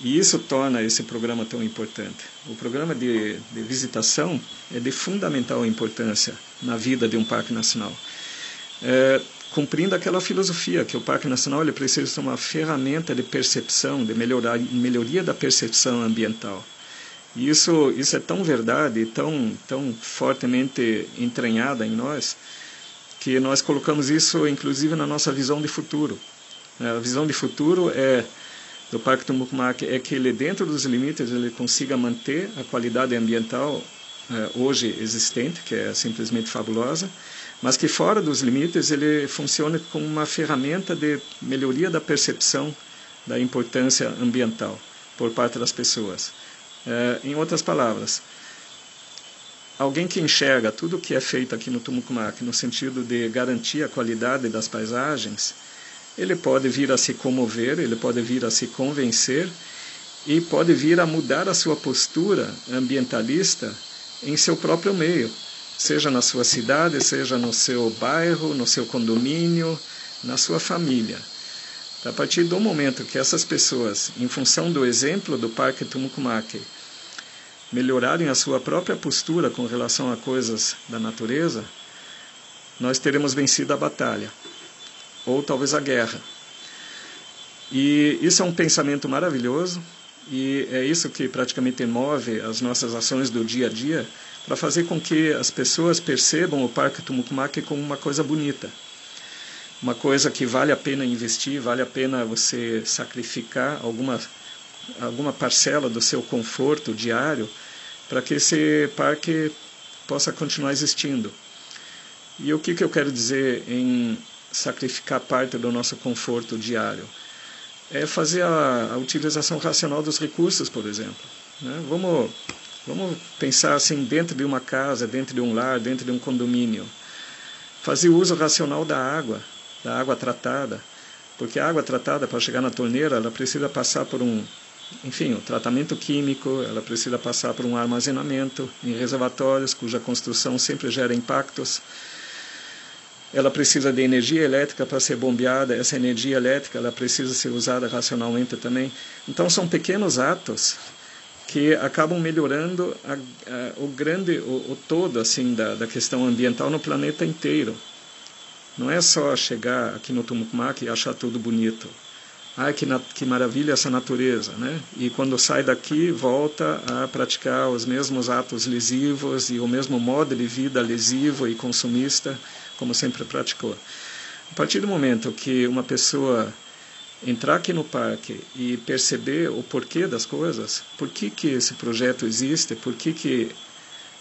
E isso torna esse programa tão importante. O programa de, de, visitação é de fundamental importância na vida de um parque nacional. É, cumprindo aquela filosofia que o Parque Nacional ele precisa ser uma ferramenta de percepção, de melhorar, melhoria da percepção ambiental. E isso, isso é tão verdade, tão, tão fortemente entranhada em nós, que nós colocamos isso inclusive na nossa visão de futuro. A visão de futuro é do Parque Tumucumac é que ele, dentro dos limites, ele consiga manter a qualidade ambiental eh, hoje existente, que é simplesmente fabulosa, mas que fora dos limites ele funcione como uma ferramenta de melhoria da percepção da importância ambiental por parte das pessoas. Eh, em outras palavras, alguém que enxerga tudo o que é feito aqui no Tumucumac no sentido de garantir a qualidade das paisagens, ele pode vir a se comover, ele pode vir a se convencer e pode vir a mudar a sua postura ambientalista em seu próprio meio, seja na sua cidade, seja no seu bairro, no seu condomínio, na sua família. A partir do momento que essas pessoas, em função do exemplo do Parque Tumucumaque, melhorarem a sua própria postura com relação a coisas da natureza, nós teremos vencido a batalha ou talvez a guerra. E isso é um pensamento maravilhoso e é isso que praticamente move as nossas ações do dia a dia para fazer com que as pessoas percebam o Parque Tumucumaque como uma coisa bonita. Uma coisa que vale a pena investir, vale a pena você sacrificar alguma, alguma parcela do seu conforto diário para que esse parque possa continuar existindo. E o que, que eu quero dizer em sacrificar parte do nosso conforto diário. É fazer a, a utilização racional dos recursos, por exemplo. Né? Vamos, vamos pensar assim dentro de uma casa, dentro de um lar, dentro de um condomínio. Fazer uso racional da água, da água tratada. Porque a água tratada, para chegar na torneira, ela precisa passar por um, enfim, um tratamento químico, ela precisa passar por um armazenamento em reservatórios, cuja construção sempre gera impactos ela precisa de energia elétrica para ser bombeada, essa energia elétrica ela precisa ser usada racionalmente também. Então são pequenos atos que acabam melhorando a, a, o grande, o, o, todo assim da, da questão ambiental no planeta inteiro. Não é só chegar aqui no Tumucumac e achar tudo bonito. Ai, que, na, que maravilha essa natureza, né? E quando sai daqui, volta a praticar os mesmos atos lesivos e o mesmo modo de vida lesivo e consumista como sempre praticou. A partir do momento que uma pessoa entrar aqui no parque e perceber o porquê das coisas, por que, que esse projeto existe, por que, que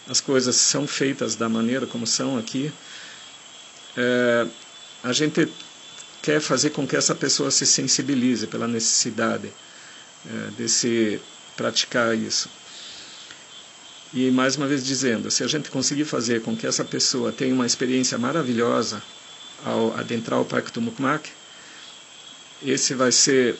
as coisas são feitas da maneira como são aqui, é, a gente quer fazer com que essa pessoa se sensibilize pela necessidade é, de se praticar isso. E mais uma vez dizendo, se a gente conseguir fazer com que essa pessoa tenha uma experiência maravilhosa ao adentrar o Parque Tumucumac, esse vai ser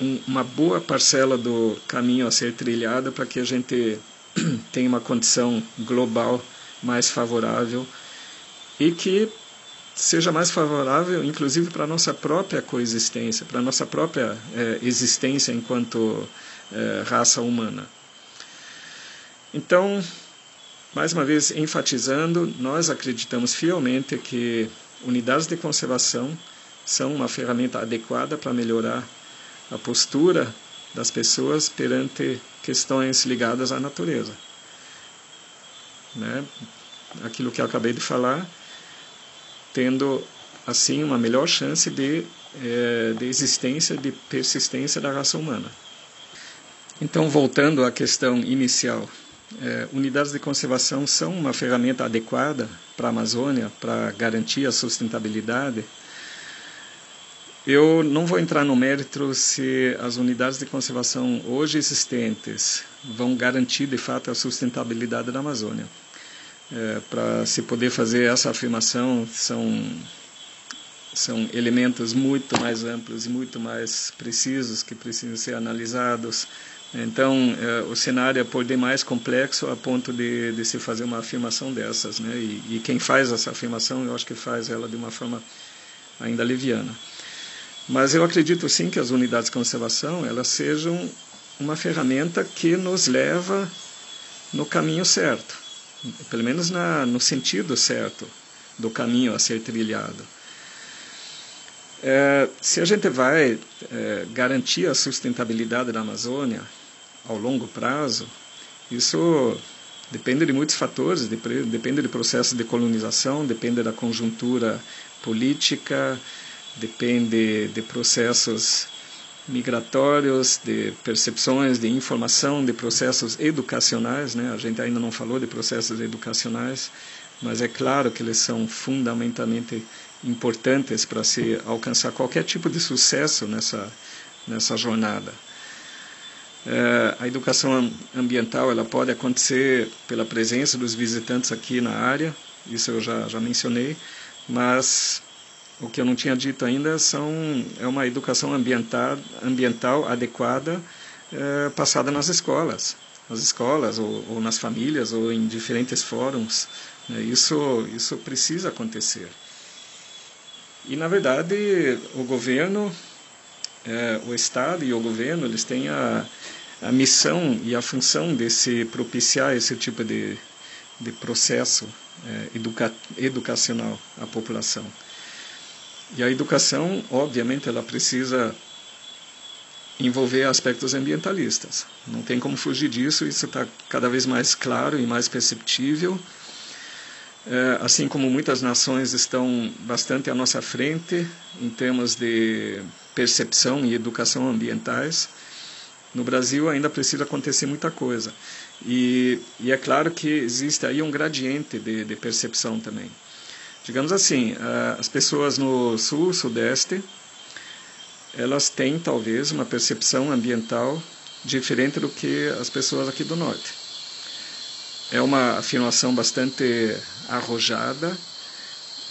um, uma boa parcela do caminho a ser trilhado para que a gente [clears throat] tenha uma condição global mais favorável e que seja mais favorável, inclusive para a nossa própria coexistência, para a nossa própria é, existência enquanto é, raça humana. Então, mais uma vez enfatizando, nós acreditamos fielmente que unidades de conservação são uma ferramenta adequada para melhorar a postura das pessoas perante questões ligadas à natureza. Né? aquilo que eu acabei de falar, tendo assim uma melhor chance de, é, de existência, de persistência da raça humana. Então, voltando à questão inicial, é, unidades de conservação são uma ferramenta adequada para a Amazônia, para garantir a sustentabilidade. Eu não vou entrar no mérito se as unidades de conservação hoje existentes vão garantir de fato a sustentabilidade da Amazônia. É, para se poder fazer essa afirmação, são, são elementos muito mais amplos e muito mais precisos que precisam ser analisados então, é, o cenário é por demais complexo a ponto de, de se fazer uma afirmação dessas. Né? E, e, quem faz essa afirmação, eu acho que faz ela de uma forma ainda leviana. Mas eu acredito sim que as unidades de conservação elas sejam uma ferramenta que nos leva no caminho certo, pelo menos na, no sentido certo do caminho a ser trilhado. É, se a gente vai é, garantir a sustentabilidade da Amazônia ao longo prazo, isso depende de muitos fatores, depende de processos de colonização, depende da conjuntura política, depende de processos migratórios, de percepções, de informação, de processos educacionais. Né? A gente ainda não falou de processos educacionais, mas é claro que eles são fundamentalmente importantes para se alcançar qualquer tipo de sucesso nessa, nessa jornada. É, a educação ambiental ela pode acontecer pela presença dos visitantes aqui na área, isso eu já, já mencionei, mas o que eu não tinha dito ainda são, é uma educação ambiental, ambiental adequada é, passada nas escolas, nas escolas ou, ou, nas famílias ou em diferentes fóruns. Né? Isso, isso precisa acontecer. E, na verdade, o governo, é, o Estado e o governo, eles têm a, a missão e a função de se propiciar esse tipo de, de processo é, educa, educacional à população. E a educação, obviamente, ela precisa envolver aspectos ambientalistas. Não tem como fugir disso, isso está cada vez mais claro e mais perceptível é, assim como muitas nações estão bastante à nossa frente em termos de percepção e educação ambientais, no Brasil ainda precisa acontecer muita coisa. E, e é claro que existe aí um gradiente de, de percepção também. Digamos assim, as pessoas no sul, sudeste, elas têm talvez uma percepção ambiental diferente do que as pessoas aqui do norte. É uma afirmação bastante arrojada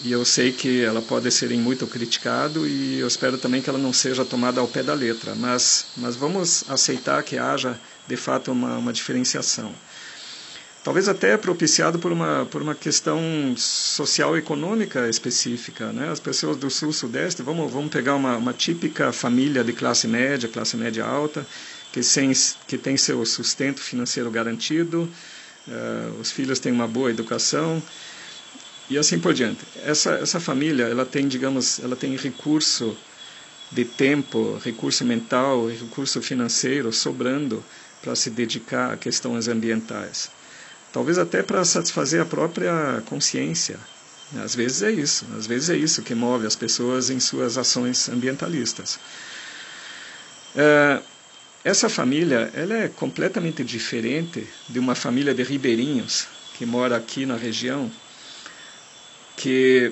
e eu sei que ela pode ser muito criticado e eu espero também que ela não seja tomada ao pé da letra, mas, mas vamos aceitar que haja de fato uma, uma diferenciação. Talvez até propiciado por uma, por uma questão social econômica específica. Né? As pessoas do sul-sudeste, vamos, vamos pegar uma, uma típica família de classe média, classe média alta, que, sem, que tem seu sustento financeiro garantido, uh, os filhos têm uma boa educação e assim por diante. Essa essa família, ela tem, digamos, ela tem recurso de tempo, recurso mental, recurso financeiro sobrando para se dedicar a questões ambientais. Talvez até para satisfazer a própria consciência. Às vezes é isso, às vezes é isso que move as pessoas em suas ações ambientalistas. É, essa família ela é completamente diferente de uma família de ribeirinhos que mora aqui na região, que,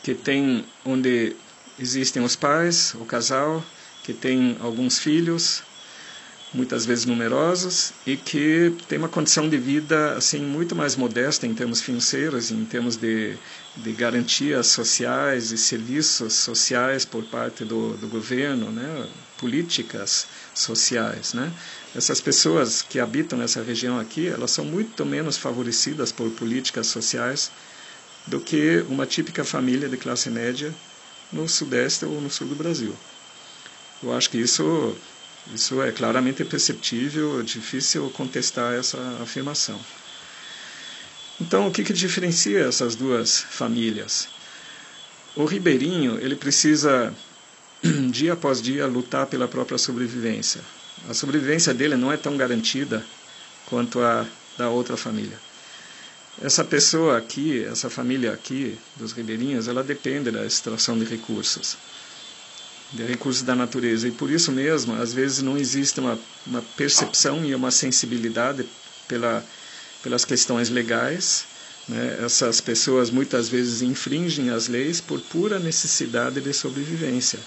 que tem onde existem os pais, o casal, que tem alguns filhos, muitas vezes numerosos, e que tem uma condição de vida assim muito mais modesta em termos financeiros, em termos de, de garantias sociais e serviços sociais por parte do, do governo, né? Políticas sociais, né? Essas pessoas que habitam nessa região aqui, elas são muito menos favorecidas por políticas sociais do que uma típica família de classe média no sudeste ou no sul do Brasil. Eu acho que isso isso é claramente perceptível, é difícil contestar essa afirmação. Então, o que, que diferencia essas duas famílias? O ribeirinho ele precisa [clears throat] dia após dia lutar pela própria sobrevivência. A sobrevivência dele não é tão garantida quanto a da outra família. essa pessoa aqui, essa família aqui dos ribeirinhos, ela depende da extração de recursos, de recursos da natureza. E por isso mesmo, às vezes não existe uma, uma percepção e uma sensibilidade pela, pelas questões legais. Né? Essas pessoas muitas vezes infringem as leis por pura necessidade de sobrevivência.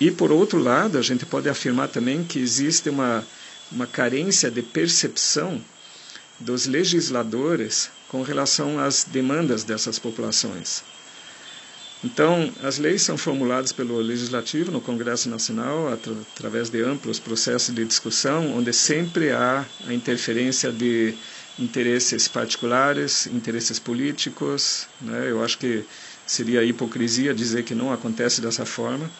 E por outro lado, a gente pode afirmar também que existe uma, uma carência de percepção dos legisladores com relação às demandas dessas populações. Então, as leis são formuladas pelo Legislativo no Congresso Nacional através de amplos processos de discussão, onde sempre há a interferência de interesses particulares, interesses políticos. Né? Eu acho que seria hipocrisia dizer que não acontece dessa forma.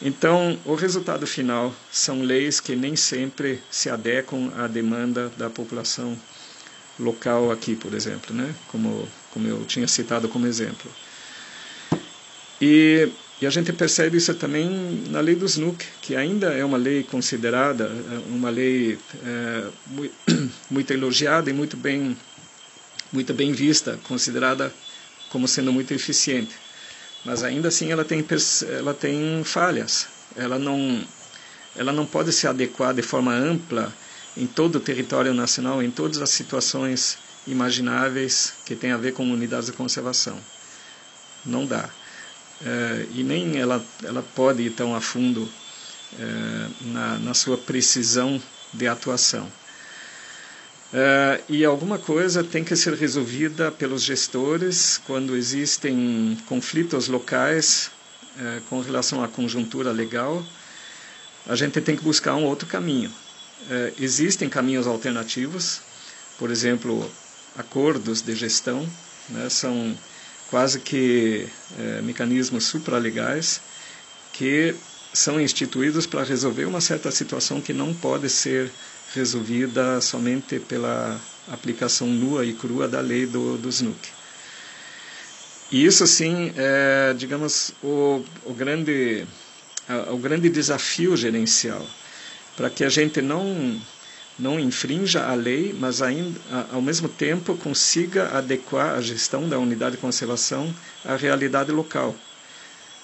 Então, o resultado final são leis que nem sempre se adequam à demanda da população local aqui, por exemplo, né? como, como eu tinha citado como exemplo. E, e a gente percebe isso também na lei do SNUC, que ainda é uma lei considerada, é, uma lei é, [coughs] muito elogiada e muito bem, muito bem vista, considerada como sendo muito eficiente mas ainda assim ela tem, ela tem falhas. Ela não, ela não pode se adequar de forma ampla em todo o território nacional, em todas as situações imagináveis que tem a ver com unidades de conservação. Não dá. É, e nem ela, ela pode ir tão a fundo é, na, na sua precisão de atuação. Uh, e alguma coisa tem que ser resolvida pelos gestores quando existem conflitos locais uh, com relação à conjuntura legal. A gente tem que buscar um outro caminho. Uh, existem caminhos alternativos, por exemplo, acordos de gestão, né, são quase que mecanismos supralegais que são instituídos para resolver uma certa situação que não pode ser resolvida somente pela aplicação nua e crua da lei do, do SNUC. E isso, sim, é, digamos, o, o, grande, o grande desafio gerencial, para que a gente não, não infrinja a lei, mas ainda, ao mesmo tempo consiga adequar a gestão da unidade de conservação à realidade local,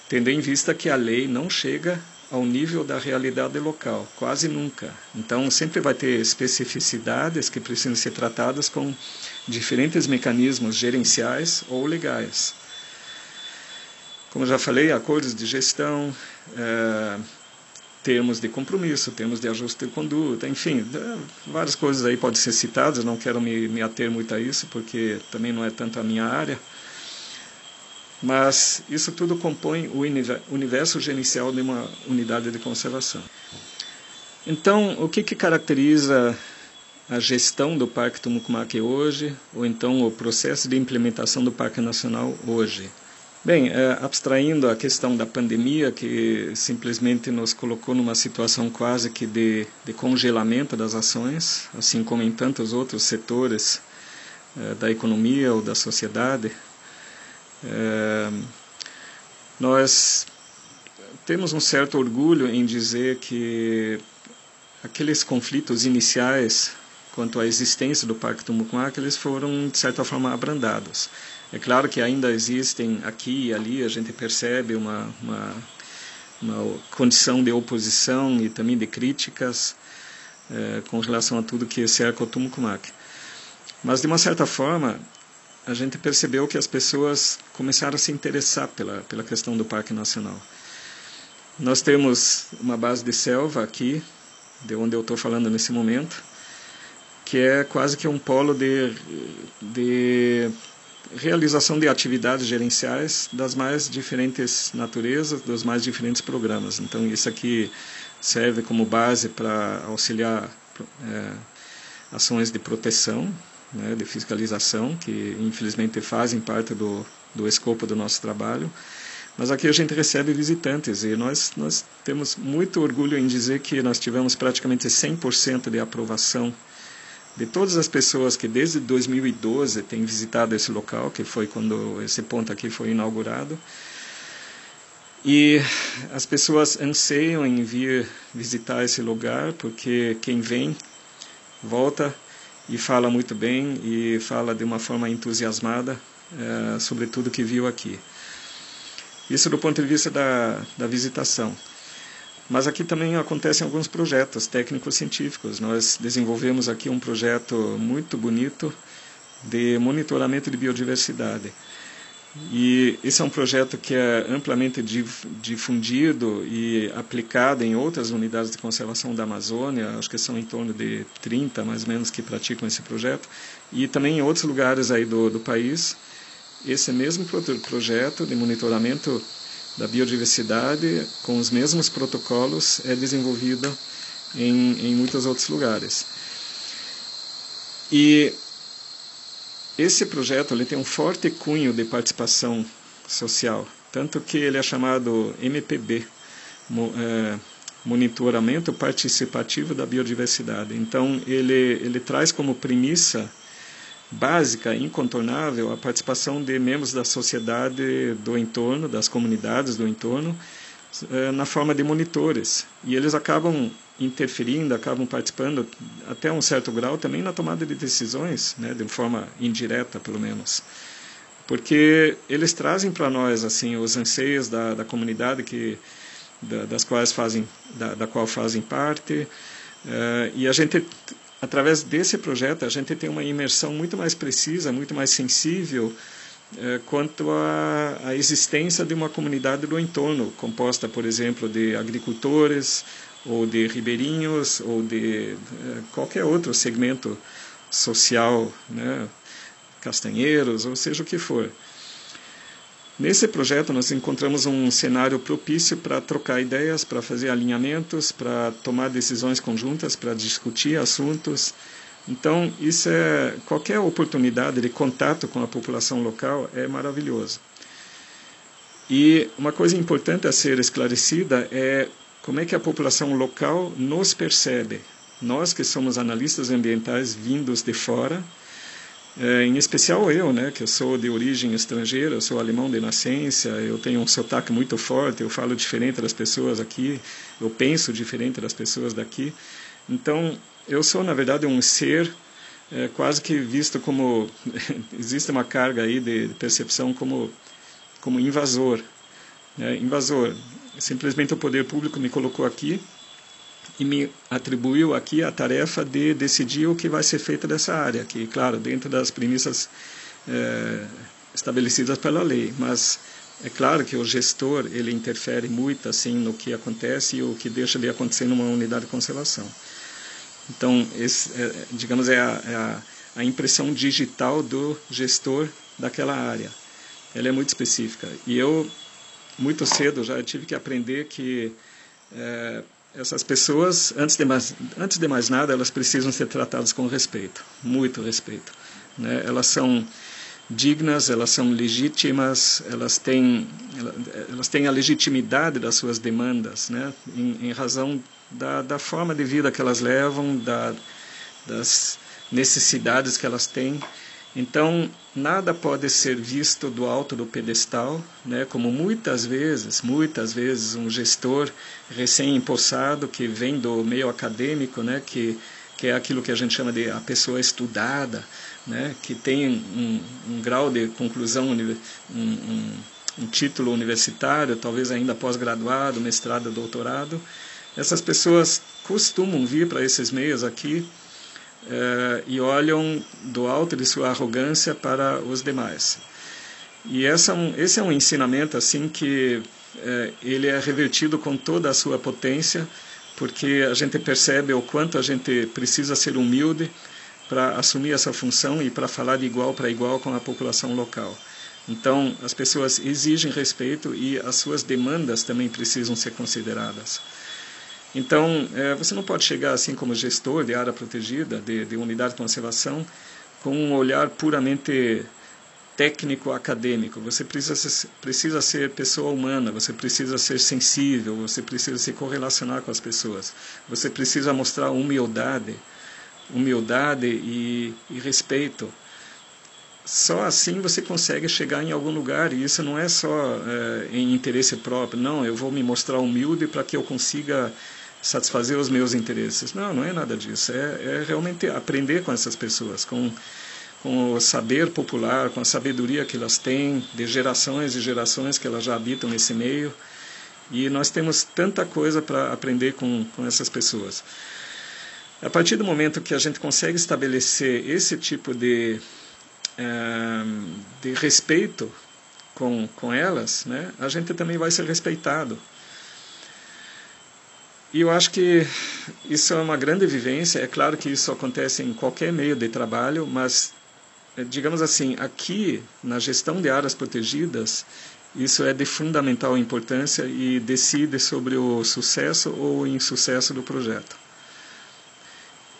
tendo em vista que a lei não chega ao nível da realidade local, quase nunca. Então, sempre vai ter especificidades que precisam ser tratadas com diferentes mecanismos gerenciais ou legais. Como já falei, acordos de gestão, é, termos de compromisso, termos de ajuste de conduta, enfim, várias coisas aí podem ser citadas, não quero me, me ater muito a isso, porque também não é tanto a minha área. Mas isso tudo compõe o universo gerencial de uma unidade de conservação. Então, o que, que caracteriza a gestão do Parque Tumucumaque hoje, ou então o processo de implementação do Parque Nacional hoje? Bem, é, abstraindo a questão da pandemia, que simplesmente nos colocou numa situação quase que de, de congelamento das ações, assim como em tantos outros setores é, da economia ou da sociedade, é, nós temos um certo orgulho em dizer que aqueles conflitos iniciais quanto à existência do Parque Tumucumac, eles foram, de certa forma, abrandados. É claro que ainda existem aqui e ali, a gente percebe uma, uma, uma condição de oposição e também de críticas é, com relação a tudo que cerca o Tumucumac. Mas, de uma certa forma, a gente percebeu que as pessoas começaram a se interessar pela, pela questão do Parque Nacional. Nós temos uma base de selva aqui, de onde eu estou falando nesse momento, que é quase que um polo de, de realização de atividades gerenciais das mais diferentes naturezas, dos mais diferentes programas. Então, isso aqui serve como base para auxiliar é, ações de proteção né, de fiscalização, que infelizmente fazem parte do, do escopo do nosso trabalho. Mas aqui a gente recebe visitantes e nós, nós temos muito orgulho em dizer que nós tivemos praticamente 100% de aprovação de todas as pessoas que desde 2012 têm visitado esse local, que foi quando esse ponto aqui foi inaugurado. E as pessoas anseiam em vir visitar esse lugar, porque quem vem volta e fala muito bem e fala de uma forma entusiasmada é, sobre tudo que viu aqui. Isso do ponto de vista da, da visitação. Mas aqui também acontecem alguns projetos técnicos científicos. Nós desenvolvemos aqui um projeto muito bonito de monitoramento de biodiversidade. E esse é um projeto que é amplamente difundido e aplicado em outras unidades de conservação da Amazônia, acho que são em torno de 30 mais ou menos que praticam esse projeto, e também em outros lugares aí do, do país. Esse mesmo projeto de monitoramento da biodiversidade, com os mesmos protocolos, é desenvolvido em, em muitos outros lugares. E esse projeto ele tem um forte cunho de participação social, tanto que ele é chamado MPB, é, Monitoramento Participativo da Biodiversidade. Então, ele, ele traz como premissa básica, incontornável, a participação de membros da sociedade do entorno, das comunidades do entorno, é, na forma de monitores. E eles acabam interferindo, acabam participando até um certo grau também na tomada de decisões, né, de forma indireta, pelo menos. Porque eles trazem para nós assim os anseios da, da comunidade que da, das quais fazem da, da qual fazem parte uh, e a gente através desse projeto a gente tem uma imersão muito mais precisa, muito mais sensível uh, quanto à existência de uma comunidade do entorno, composta, por exemplo, de agricultores, ou de ribeirinhos, ou de eh, qualquer outro segmento social, né, castanheiros, ou seja o que for. Nesse projeto, nós encontramos um cenário propício para trocar ideias, para fazer alinhamentos, para tomar decisões conjuntas, para discutir assuntos. Então, isso é qualquer oportunidade de contato com a população local é maravilhoso. E uma coisa importante a ser esclarecida é como é que a população local nos percebe? Nós que somos analistas ambientais vindos de fora, é, em especial eu, né, que eu sou de origem estrangeira, eu sou alemão de nascença, eu tenho um sotaque muito forte, eu falo diferente das pessoas aqui, eu penso diferente das pessoas daqui. Então, eu sou, na verdade, um ser é, quase que visto como... [laughs] existe uma carga aí de percepção como, como invasor. Né? Invasor, Simplesmente o poder público me colocou aqui e me atribuiu aqui a tarefa de decidir o que vai ser feito dessa área, que, claro, dentro das premissas é, estabelecidas pela lei, mas é claro que o gestor ele interfere muito assim no que acontece e o que deixa de acontecer numa unidade de conservação. Então, esse, é, digamos, é, a, é a, a impressão digital do gestor daquela área. Ela é muito específica. E eu muito cedo já tive que aprender que é, essas pessoas, antes de, mais, antes de mais nada, elas precisam ser tratadas com respeito, muito respeito. Né? Elas são dignas, elas são legítimas, elas têm, elas têm a legitimidade das suas demandas, né? em, em razão da, da forma de vida que elas levam, da, das necessidades que elas têm. Então, nada pode ser visto do alto do pedestal, né, como muitas vezes, muitas vezes um gestor recém-empossado que vem do meio acadêmico, né, que, que é aquilo que a gente chama de a pessoa estudada, né, que tem um, um grau de conclusão, um, um, um título universitário, talvez ainda pós-graduado, mestrado, doutorado. Essas pessoas costumam vir para esses meios aqui eh, e olham do alto de sua arrogância para os demais. E essa, é esse é um ensinamento assim que eh, ele é revertido com toda a sua potência, porque a gente percebe o quanto a gente precisa ser humilde para assumir essa função e para falar de igual para igual com a população local. Então, as pessoas exigem respeito e as suas demandas também precisam ser consideradas. Então, é, você não pode chegar assim como gestor de área protegida, de, de unidade de conservação, com um olhar puramente técnico acadêmico. Você precisa, precisa ser pessoa humana, você precisa ser sensível, você precisa se correlacionar com as pessoas. Você precisa mostrar humildade, humildade e, e respeito. Só assim você consegue chegar em algum lugar e isso não é só é, em interesse próprio. Não, eu vou me mostrar humilde para que eu consiga satisfazer os meus interesses. Não, não é nada disso. É, é realmente aprender com essas pessoas, com, com o saber popular, com a sabedoria que elas têm, de gerações e gerações que elas já habitam nesse meio. E nós temos tanta coisa para aprender com, com essas pessoas. A partir do momento que a gente consegue estabelecer esse tipo de, eh, de respeito com, com elas, né, a gente também vai ser respeitado. E eu acho que isso é uma grande vivência. É claro que isso acontece em qualquer meio de trabalho, mas, eh, digamos assim, aqui na gestão de áreas protegidas, isso é de fundamental importância e decide sobre o sucesso ou insucesso do projeto.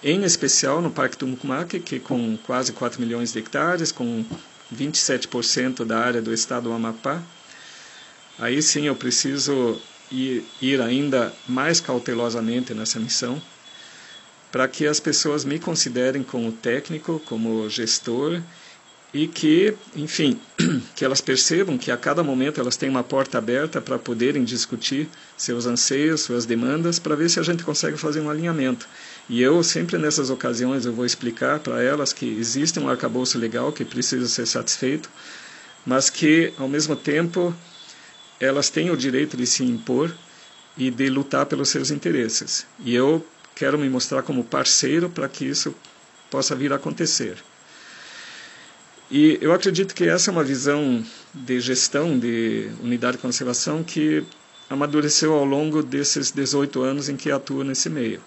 Em especial no Parque Tumucumaque, que com quase 4 milhões de hectares, com 27% da área do estado do Amapá, aí sim eu preciso ir, ir ainda mais cautelosamente nessa missão, para que as pessoas me considerem como técnico, como gestor e que, enfim, [clears throat] que elas percebam que a cada momento elas têm uma porta aberta para poderem discutir seus anseios, suas demandas, para ver se a gente consegue fazer um alinhamento. E eu sempre nessas ocasiões eu vou explicar para elas que existe um arcabouço legal que precisa ser satisfeito, mas que ao mesmo tempo elas têm o direito de se impor e de lutar pelos seus interesses. E eu quero me mostrar como parceiro para que isso possa vir a acontecer. E eu acredito que essa é uma visão de gestão de unidade de conservação que amadureceu ao longo desses 18 anos em que atuo nesse meio.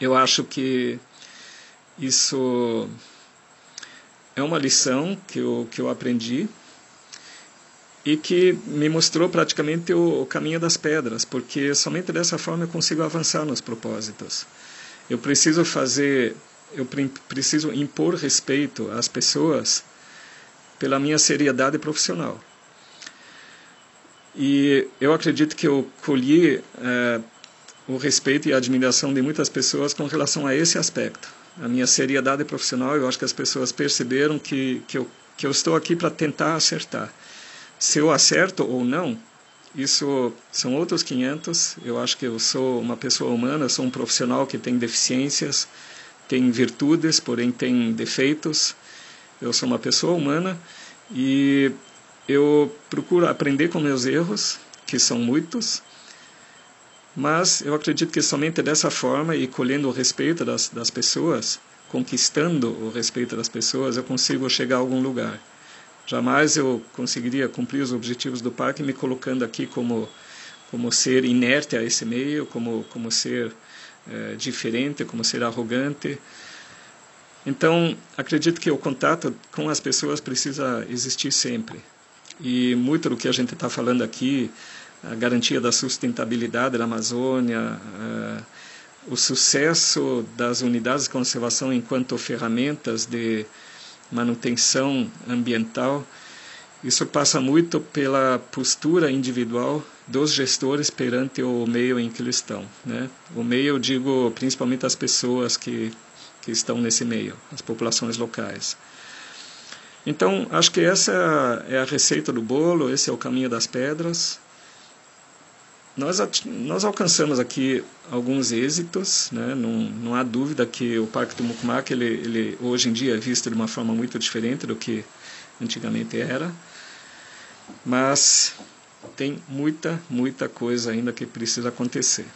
Eu acho que isso é uma lição que eu, que eu aprendi e que me mostrou praticamente o, o, caminho das pedras, porque somente dessa forma eu consigo avançar nos propósitos. Eu preciso fazer, eu preciso impor respeito às pessoas pela minha seriedade profissional. E eu acredito que eu colhi é, o respeito e a admiração de muitas pessoas com relação a esse aspecto. A minha seriedade profissional, eu acho que as pessoas perceberam que, que, eu, que eu estou aqui para tentar acertar se eu acerto ou não, isso são outros 500. Eu acho que eu sou uma pessoa humana, sou um profissional que tem deficiências, tem virtudes, porém tem defeitos. Eu sou uma pessoa humana e eu procuro aprender com meus erros, que são muitos, mas eu acredito que somente dessa forma e colhendo o respeito das, das pessoas, conquistando o respeito das pessoas, eu consigo chegar a algum lugar. Jamais eu conseguiria cumprir os objetivos do parque me colocando aqui como como ser inerte a esse meio, como como ser é, diferente, como ser arrogante. Então, acredito que o contato com as pessoas precisa existir sempre. E muito do que a gente está falando aqui, a garantia da sustentabilidade da Amazônia, é, o sucesso das unidades de conservação enquanto ferramentas de manutenção ambiental, isso passa muito pela postura individual dos gestores perante o meio em que eles estão. Né? O meio, eu digo principalmente as pessoas que, que estão nesse meio, as populações locais. Então, acho que essa é a receita do bolo, esse é o caminho das pedras. Nós, nós alcançamos aqui alguns êxitos, né? não, não há dúvida que o Parque do Mucumac, ele, ele hoje em dia é visto de uma forma muito diferente do que antigamente era, mas tem muita, muita coisa ainda que precisa acontecer.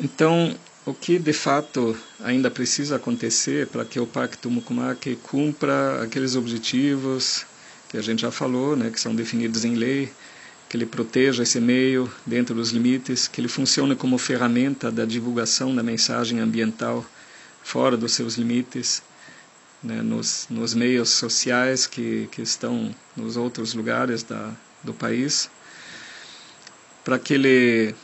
Então, o que de fato ainda precisa acontecer para que o Parque Mucumac cumpra aqueles objetivos que a gente já falou, né, que são definidos em lei, que ele proteja esse meio dentro dos limites, que ele funcione como ferramenta da divulgação da mensagem ambiental fora dos seus limites, né, nos, nos meios sociais que, que estão nos outros lugares da, do país, para que ele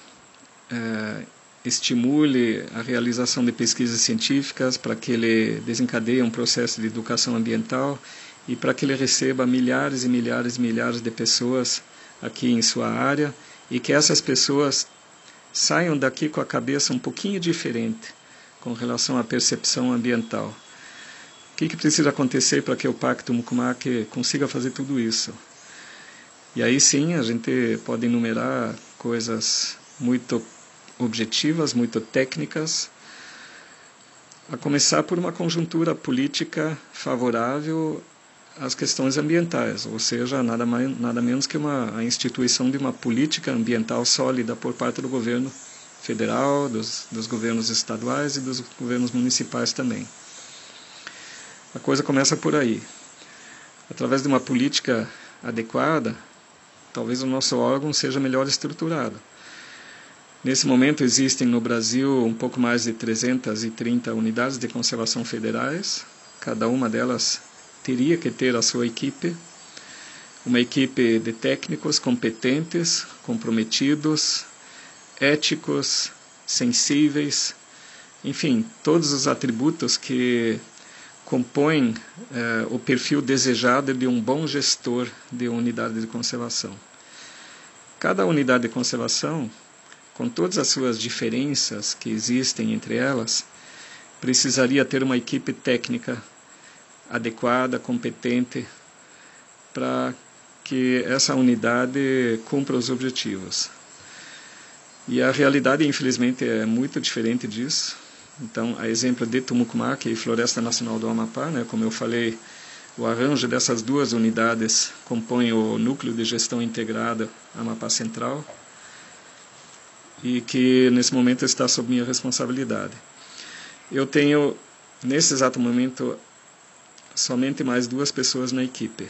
é, estimule a realização de pesquisas científicas, para que ele desencadeie um processo de educação ambiental e para que ele receba milhares e milhares e milhares de pessoas aqui em sua área e que essas pessoas saiam daqui com a cabeça um pouquinho diferente com relação à percepção ambiental. O que, que precisa acontecer para que o Pacto Mucumac consiga fazer tudo isso? E aí sim a gente pode enumerar coisas muito objetivas, muito técnicas, a começar por uma conjuntura política favorável às questões ambientais, ou seja, nada, mais, nada menos que uma, a instituição de uma política ambiental sólida por parte do governo federal, dos, dos governos estaduais e dos governos municipais também. A coisa começa por aí. Através de uma política adequada, talvez o nosso órgão seja melhor estruturado. Nesse momento existem no Brasil um pouco mais de 330 unidades de conservação federais. Cada uma delas teria que ter a sua equipe, uma equipe de técnicos competentes, comprometidos, éticos, sensíveis, enfim, todos os atributos que compõem eh, o perfil desejado de um bom gestor de unidade de conservação. Cada unidade de conservação com todas as suas diferenças que existem entre elas, precisaria ter uma equipe técnica adequada, competente, para que essa unidade cumpra os objetivos. E a realidade, infelizmente, é muito diferente disso. Então, a exemplo de Tumucumac e Floresta Nacional do Amapá, né, como eu falei, o arranjo dessas duas unidades compõe o núcleo de gestão integrada Amapá Central, e que nesse momento está sob minha responsabilidade. Eu tenho, nesse exato momento, somente mais duas pessoas na equipe.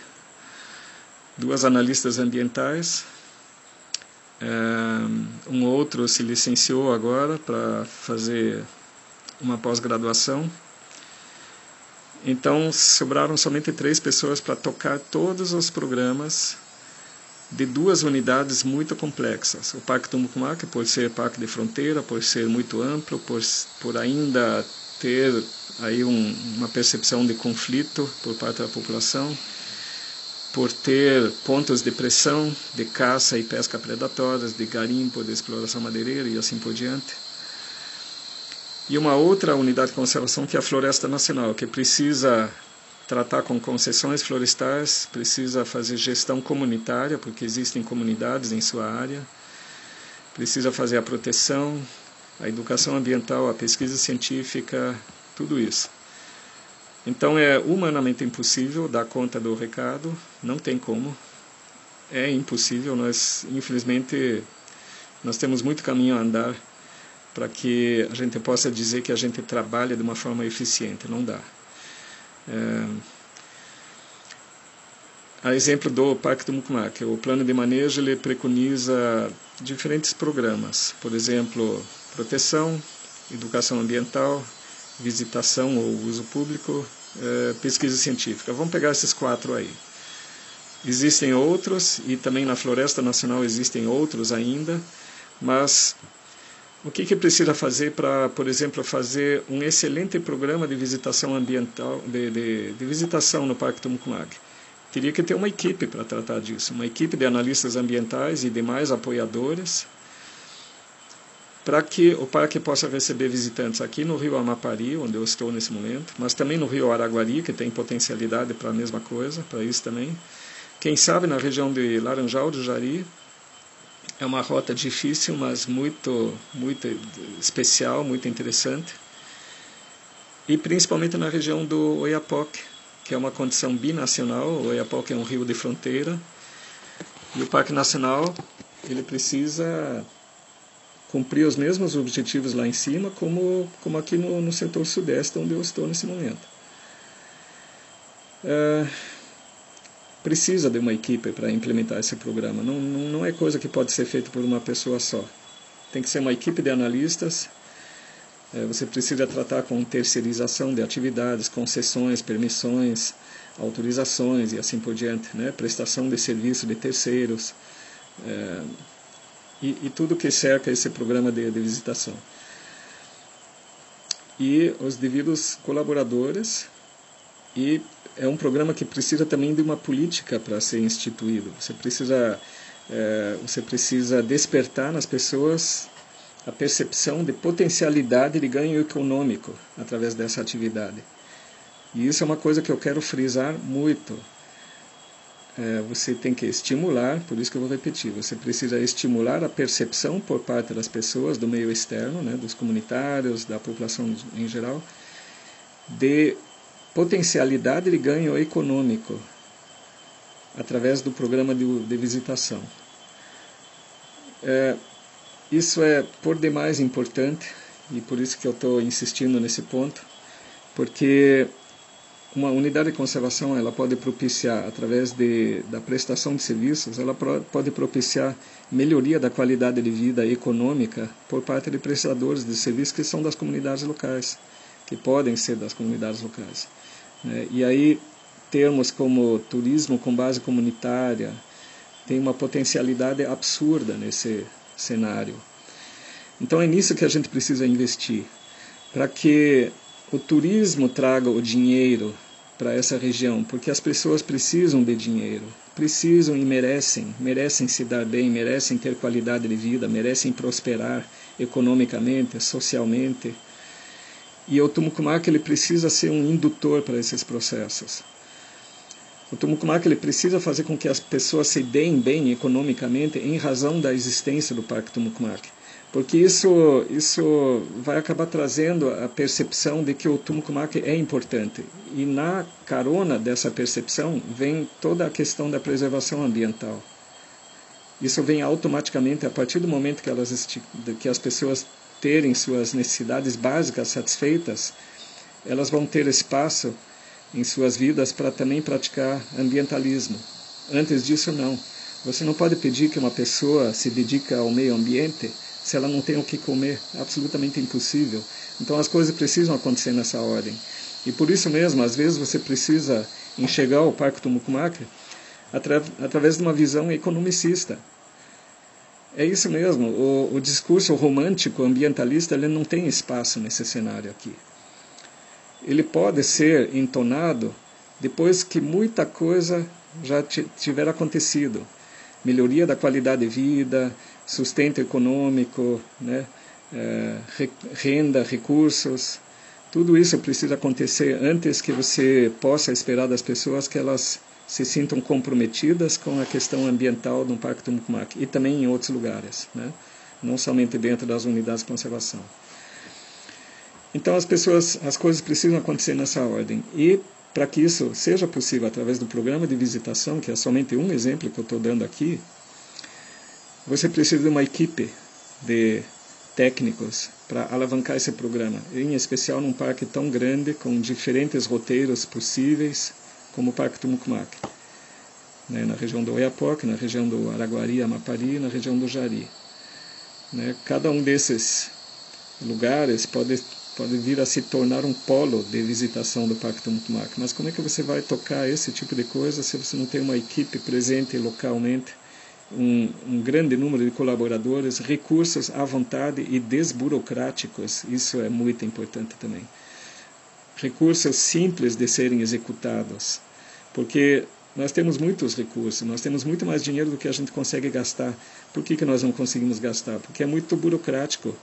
Duas analistas ambientais, eh, um outro se licenciou agora para fazer uma pós-graduação. Então, sobraram somente três pessoas para tocar todos os programas de duas unidades muito complexas. O Parque Tumucumac, por ser parque de fronteira, por ser muito amplo, por, por ainda ter aí um, uma percepção de conflito por parte da população, por ter pontos de pressão de caça e pesca predatórias, de garimpo, de exploração madeireira e assim por diante. E uma outra unidade de conservação que é a Floresta Nacional, que precisa tratar com concessões florestais, precisa fazer gestão comunitária, porque existem comunidades em sua área, precisa fazer a proteção, a educação ambiental, a pesquisa científica, tudo isso. Então é humanamente impossível dar conta do recado, não tem como, é impossível. Nós, infelizmente, nós temos muito caminho a andar para que a gente possa dizer que a gente trabalha de uma forma eficiente, não dá. É, a exemplo do Parque do Mucumac, o plano de manejo ele preconiza diferentes programas, por exemplo, proteção, educação ambiental, visitação ou uso público, é, pesquisa científica. Vamos pegar esses quatro aí. Existem outros e também na Floresta Nacional existem outros ainda, mas o que, que precisa fazer para, por exemplo, fazer um excelente programa de visitação ambiental, de, de, de visitação no Parque Tumucumac? Teria que ter uma equipe para tratar disso, uma equipe de analistas ambientais e demais apoiadores, para que o parque possa receber visitantes aqui no Rio Amapari, onde eu estou nesse momento, mas também no Rio Araguari, que tem potencialidade para a mesma coisa, para isso também. Quem sabe na região de Laranjal do Jari, é uma rota difícil, mas muito, muito especial, muito interessante. E principalmente na região do Oiapoque, que é uma condição binacional. O Oiapoque é um rio de fronteira. E o Parque Nacional, ele precisa cumprir os mesmos objetivos lá em cima, como, como aqui no, no setor sudeste, onde eu estou nesse momento. É, precisa de uma equipe para implementar esse programa. Não, não, não é coisa que pode ser feita por uma pessoa só. Tem que ser uma equipe de analistas. É, você precisa tratar com terceirização de atividades, concessões, permissões, autorizações e assim por diante, né? prestação de serviço de terceiros é, e, e, tudo que cerca esse programa de, de visitação. E os devidos colaboradores e é um programa que precisa também de uma política para ser instituído. Você precisa, é, você precisa despertar nas pessoas a percepção de potencialidade de ganho econômico através dessa atividade. E isso é uma coisa que eu quero frisar muito. É, você tem que estimular, por isso que eu vou repetir, você precisa estimular a percepção por parte das pessoas, do meio externo, né, dos comunitários, da população em geral, de potencialidade de ganho econômico através do programa de, de visitação. É, isso é por demais importante e por isso que eu estou insistindo nesse ponto, porque uma unidade de conservação ela pode propiciar através de, da prestação de serviços ela pode propiciar melhoria da qualidade de vida econômica por parte de prestadores de serviços que são das comunidades locais que podem ser das comunidades locais né? e aí termos como turismo com base comunitária tem uma potencialidade absurda nesse cenário então é nisso que a gente precisa investir para que o turismo traga o dinheiro para essa região, porque as pessoas precisam de dinheiro, precisam e merecem, merecem se dar bem, merecem ter qualidade de vida, merecem prosperar economicamente, socialmente. E o Tumucumac ele precisa ser um indutor para esses processos. O Tumucumac ele precisa fazer com que as pessoas se deem bem economicamente em razão da existência do Parque Tumucumac porque isso, isso vai acabar trazendo a percepção de que o Tumucumaque é importante. E na carona dessa percepção vem toda a questão da preservação ambiental. Isso vem automaticamente a partir do momento que, elas, que as pessoas terem suas necessidades básicas satisfeitas, elas vão ter espaço em suas vidas para também praticar ambientalismo. Antes disso, não. Você não pode pedir que uma pessoa se dedique ao meio ambiente se ela não tem o que comer. É absolutamente impossível. Então as coisas precisam acontecer nessa ordem. E por isso mesmo, às vezes você precisa enxergar o Parque Tumucumac atra através de uma visão economicista. É isso mesmo, o, o discurso romântico ambientalista ele não tem espaço nesse cenário aqui. Ele pode ser entonado depois que muita coisa já tiver acontecido. Melhoria da qualidade de vida, sustento econômico, né, é, renda, recursos. Tudo isso precisa acontecer antes que você possa esperar das pessoas que elas se sintam comprometidas com a questão ambiental no Parque Tumucumac e também em outros lugares, né? não somente dentro das unidades de conservação. Então as pessoas, as coisas precisam acontecer nessa ordem e para que isso seja possível através do programa de visitação, que é somente um exemplo que eu estou dando aqui, você precisa de uma equipe de técnicos para alavancar esse programa, em especial num parque tão grande, com diferentes roteiros possíveis, como o Parque Tumucumac, né, na região do Oiapoque, na região do Araguari, Amapari, na região do Jari. Né, cada um desses lugares pode, pode vir a se tornar um polo de visitação do Parque Tumucumac, mas como é que você vai tocar esse tipo de coisa se você não tem uma equipe presente localmente um, um, grande número de colaboradores, recursos à vontade e desburocráticos, isso é muito importante também. Recursos simples de serem executados, porque nós temos muitos recursos, nós temos muito mais dinheiro do que a gente consegue gastar. Por que, que nós não conseguimos gastar? Porque é muito burocrático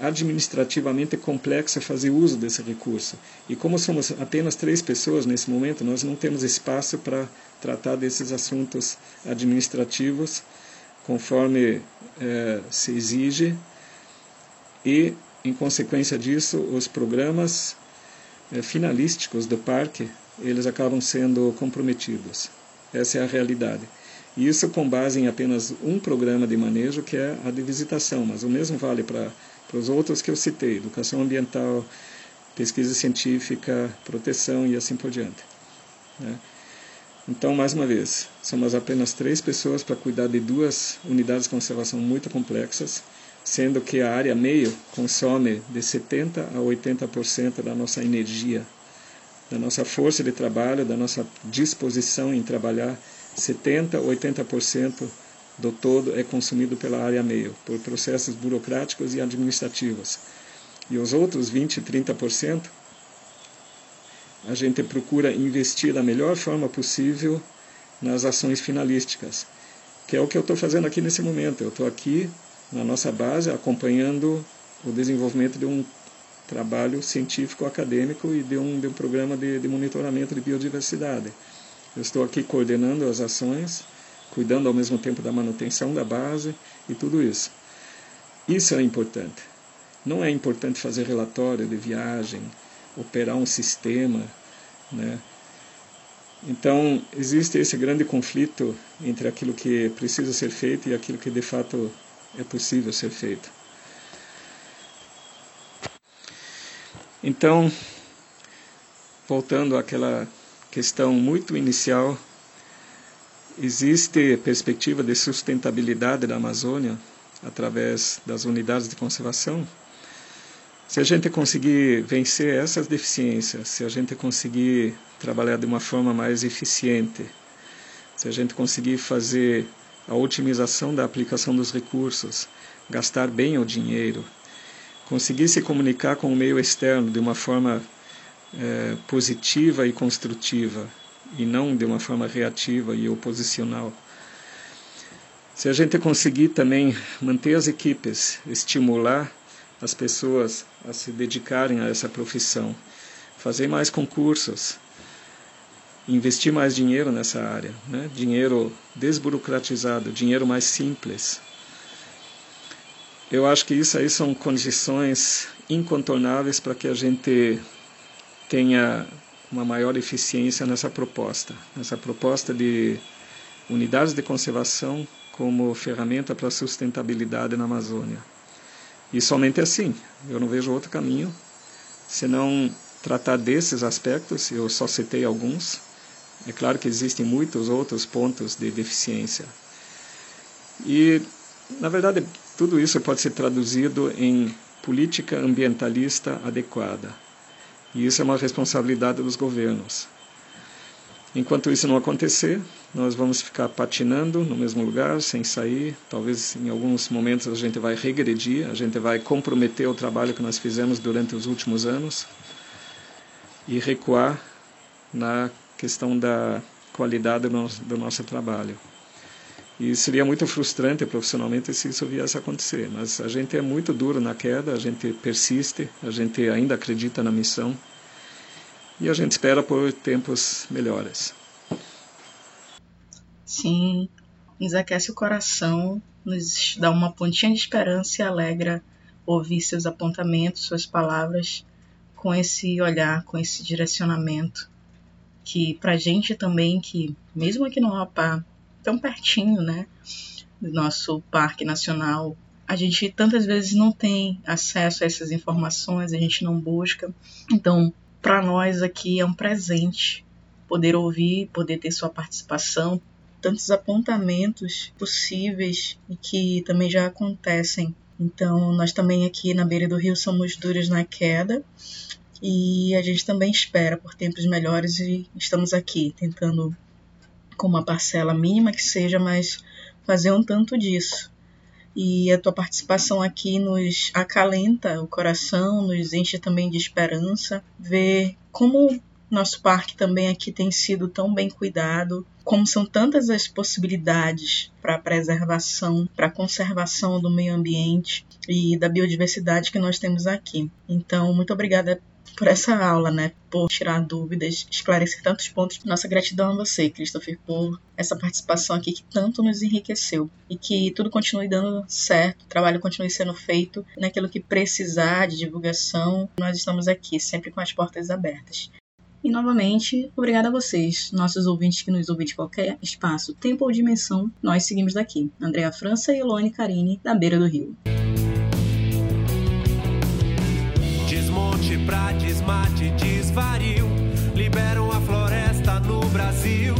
administrativamente complexo fazer uso desse recurso. E como somos apenas três pessoas nesse momento, nós não temos espaço para tratar desses assuntos administrativos conforme é, se exige e, em consequência disso, os programas é, finalísticos do parque eles acabam sendo comprometidos. Essa é a realidade. E isso com base em apenas um programa de manejo, que é a de visitação, mas o mesmo vale para para os outros que eu citei, educação ambiental, pesquisa científica, proteção e assim por diante. Né? Então, mais uma vez, somos apenas três pessoas para cuidar de duas unidades de conservação muito complexas, sendo que a área meio consome de 70% a 80% da nossa energia, da nossa força de trabalho, da nossa disposição em trabalhar, 70% a 80% do todo é consumido pela área meio, por processos burocráticos e administrativos. E os outros 20, 30%, a gente procura investir da melhor forma possível nas ações finalísticas, que é o que eu estou fazendo aqui nesse momento. Eu estou aqui na nossa base acompanhando o desenvolvimento de um trabalho científico acadêmico e de um, de um programa de, de monitoramento de biodiversidade. Eu estou aqui coordenando as ações, cuidando ao mesmo tempo da manutenção da base e tudo isso. Isso é importante. Não é importante fazer relatório de viagem, operar um sistema, né? Então, existe esse grande conflito entre aquilo que precisa ser feito e aquilo que de fato é possível ser feito. Então, voltando àquela questão muito inicial, existe perspectiva de sustentabilidade da Amazônia através das unidades de conservação? Se a gente conseguir vencer essas deficiências, se a gente conseguir trabalhar de uma forma mais eficiente, se a gente conseguir fazer a otimização da aplicação dos recursos, gastar bem o dinheiro, conseguir se comunicar com o meio externo de uma forma é, positiva e construtiva e não de uma forma reativa e oposicional. Se a gente conseguir também manter as equipes, estimular as pessoas a se dedicarem a essa profissão, fazer mais concursos, investir mais dinheiro nessa área, né? dinheiro desburocratizado, dinheiro mais simples. Eu acho que isso aí são condições incontornáveis para que a gente tenha uma maior eficiência nessa proposta, nessa proposta de unidades de conservação como ferramenta para a sustentabilidade na Amazônia. E somente assim, eu não vejo outro caminho senão tratar desses aspectos, eu só citei alguns. É claro que existem muitos outros pontos de deficiência. E, na verdade, tudo isso pode ser traduzido em política ambientalista adequada. E isso é uma responsabilidade dos governos. Enquanto isso não acontecer, nós vamos ficar patinando no mesmo lugar, sem sair. Talvez em alguns momentos a gente vai regredir, a gente vai comprometer o trabalho que nós fizemos durante os últimos anos e recuar na questão da qualidade do nosso, do nosso trabalho. E seria muito frustrante profissionalmente se isso viesse a acontecer. Mas a gente é muito duro na queda, a gente persiste, a gente ainda acredita na missão e a gente espera por tempos melhores. Sim, nos aquece o coração, nos dá uma pontinha de esperança e alegra ouvir seus apontamentos, suas palavras, com esse olhar, com esse direcionamento, que pra gente também, que mesmo aqui no Rapá, tão pertinho, né, do nosso Parque Nacional, a gente tantas vezes não tem acesso a essas informações, a gente não busca. Então, para nós aqui é um presente poder ouvir, poder ter sua participação, tantos apontamentos possíveis e que também já acontecem. Então, nós também aqui na beira do rio somos duros na queda e a gente também espera por tempos melhores e estamos aqui tentando, com uma parcela mínima que seja, mas fazer um tanto disso. E a tua participação aqui nos acalenta o coração, nos enche também de esperança, ver como nosso parque também aqui tem sido tão bem cuidado, como são tantas as possibilidades para a preservação, para a conservação do meio ambiente e da biodiversidade que nós temos aqui. Então, muito obrigada por essa aula, né? Por tirar dúvidas, esclarecer tantos pontos. Nossa gratidão a você, Christopher, por essa participação aqui que tanto nos enriqueceu. E que tudo continue dando certo, o trabalho continue sendo feito naquilo que precisar de divulgação. Nós estamos aqui, sempre com as portas abertas. E novamente, obrigada a vocês, nossos ouvintes que nos ouvem de qualquer espaço, tempo ou dimensão. Nós seguimos daqui. Andréa França e Elone Carine, da beira do rio. Desmate, desvario. Liberam a floresta no Brasil.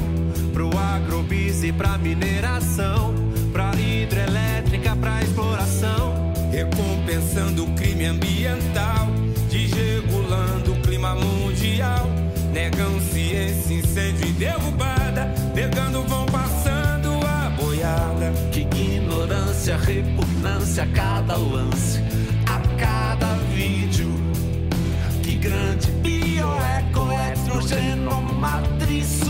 Pro agrobis e pra mineração. Pra hidrelétrica, pra exploração. Recompensando o crime ambiental. Desregulando o clima mundial Negam ciência, incêndio e derrubada. Negando vão passando a boiada. Que ignorância, repugnância cada lance, estrogeno, matriz,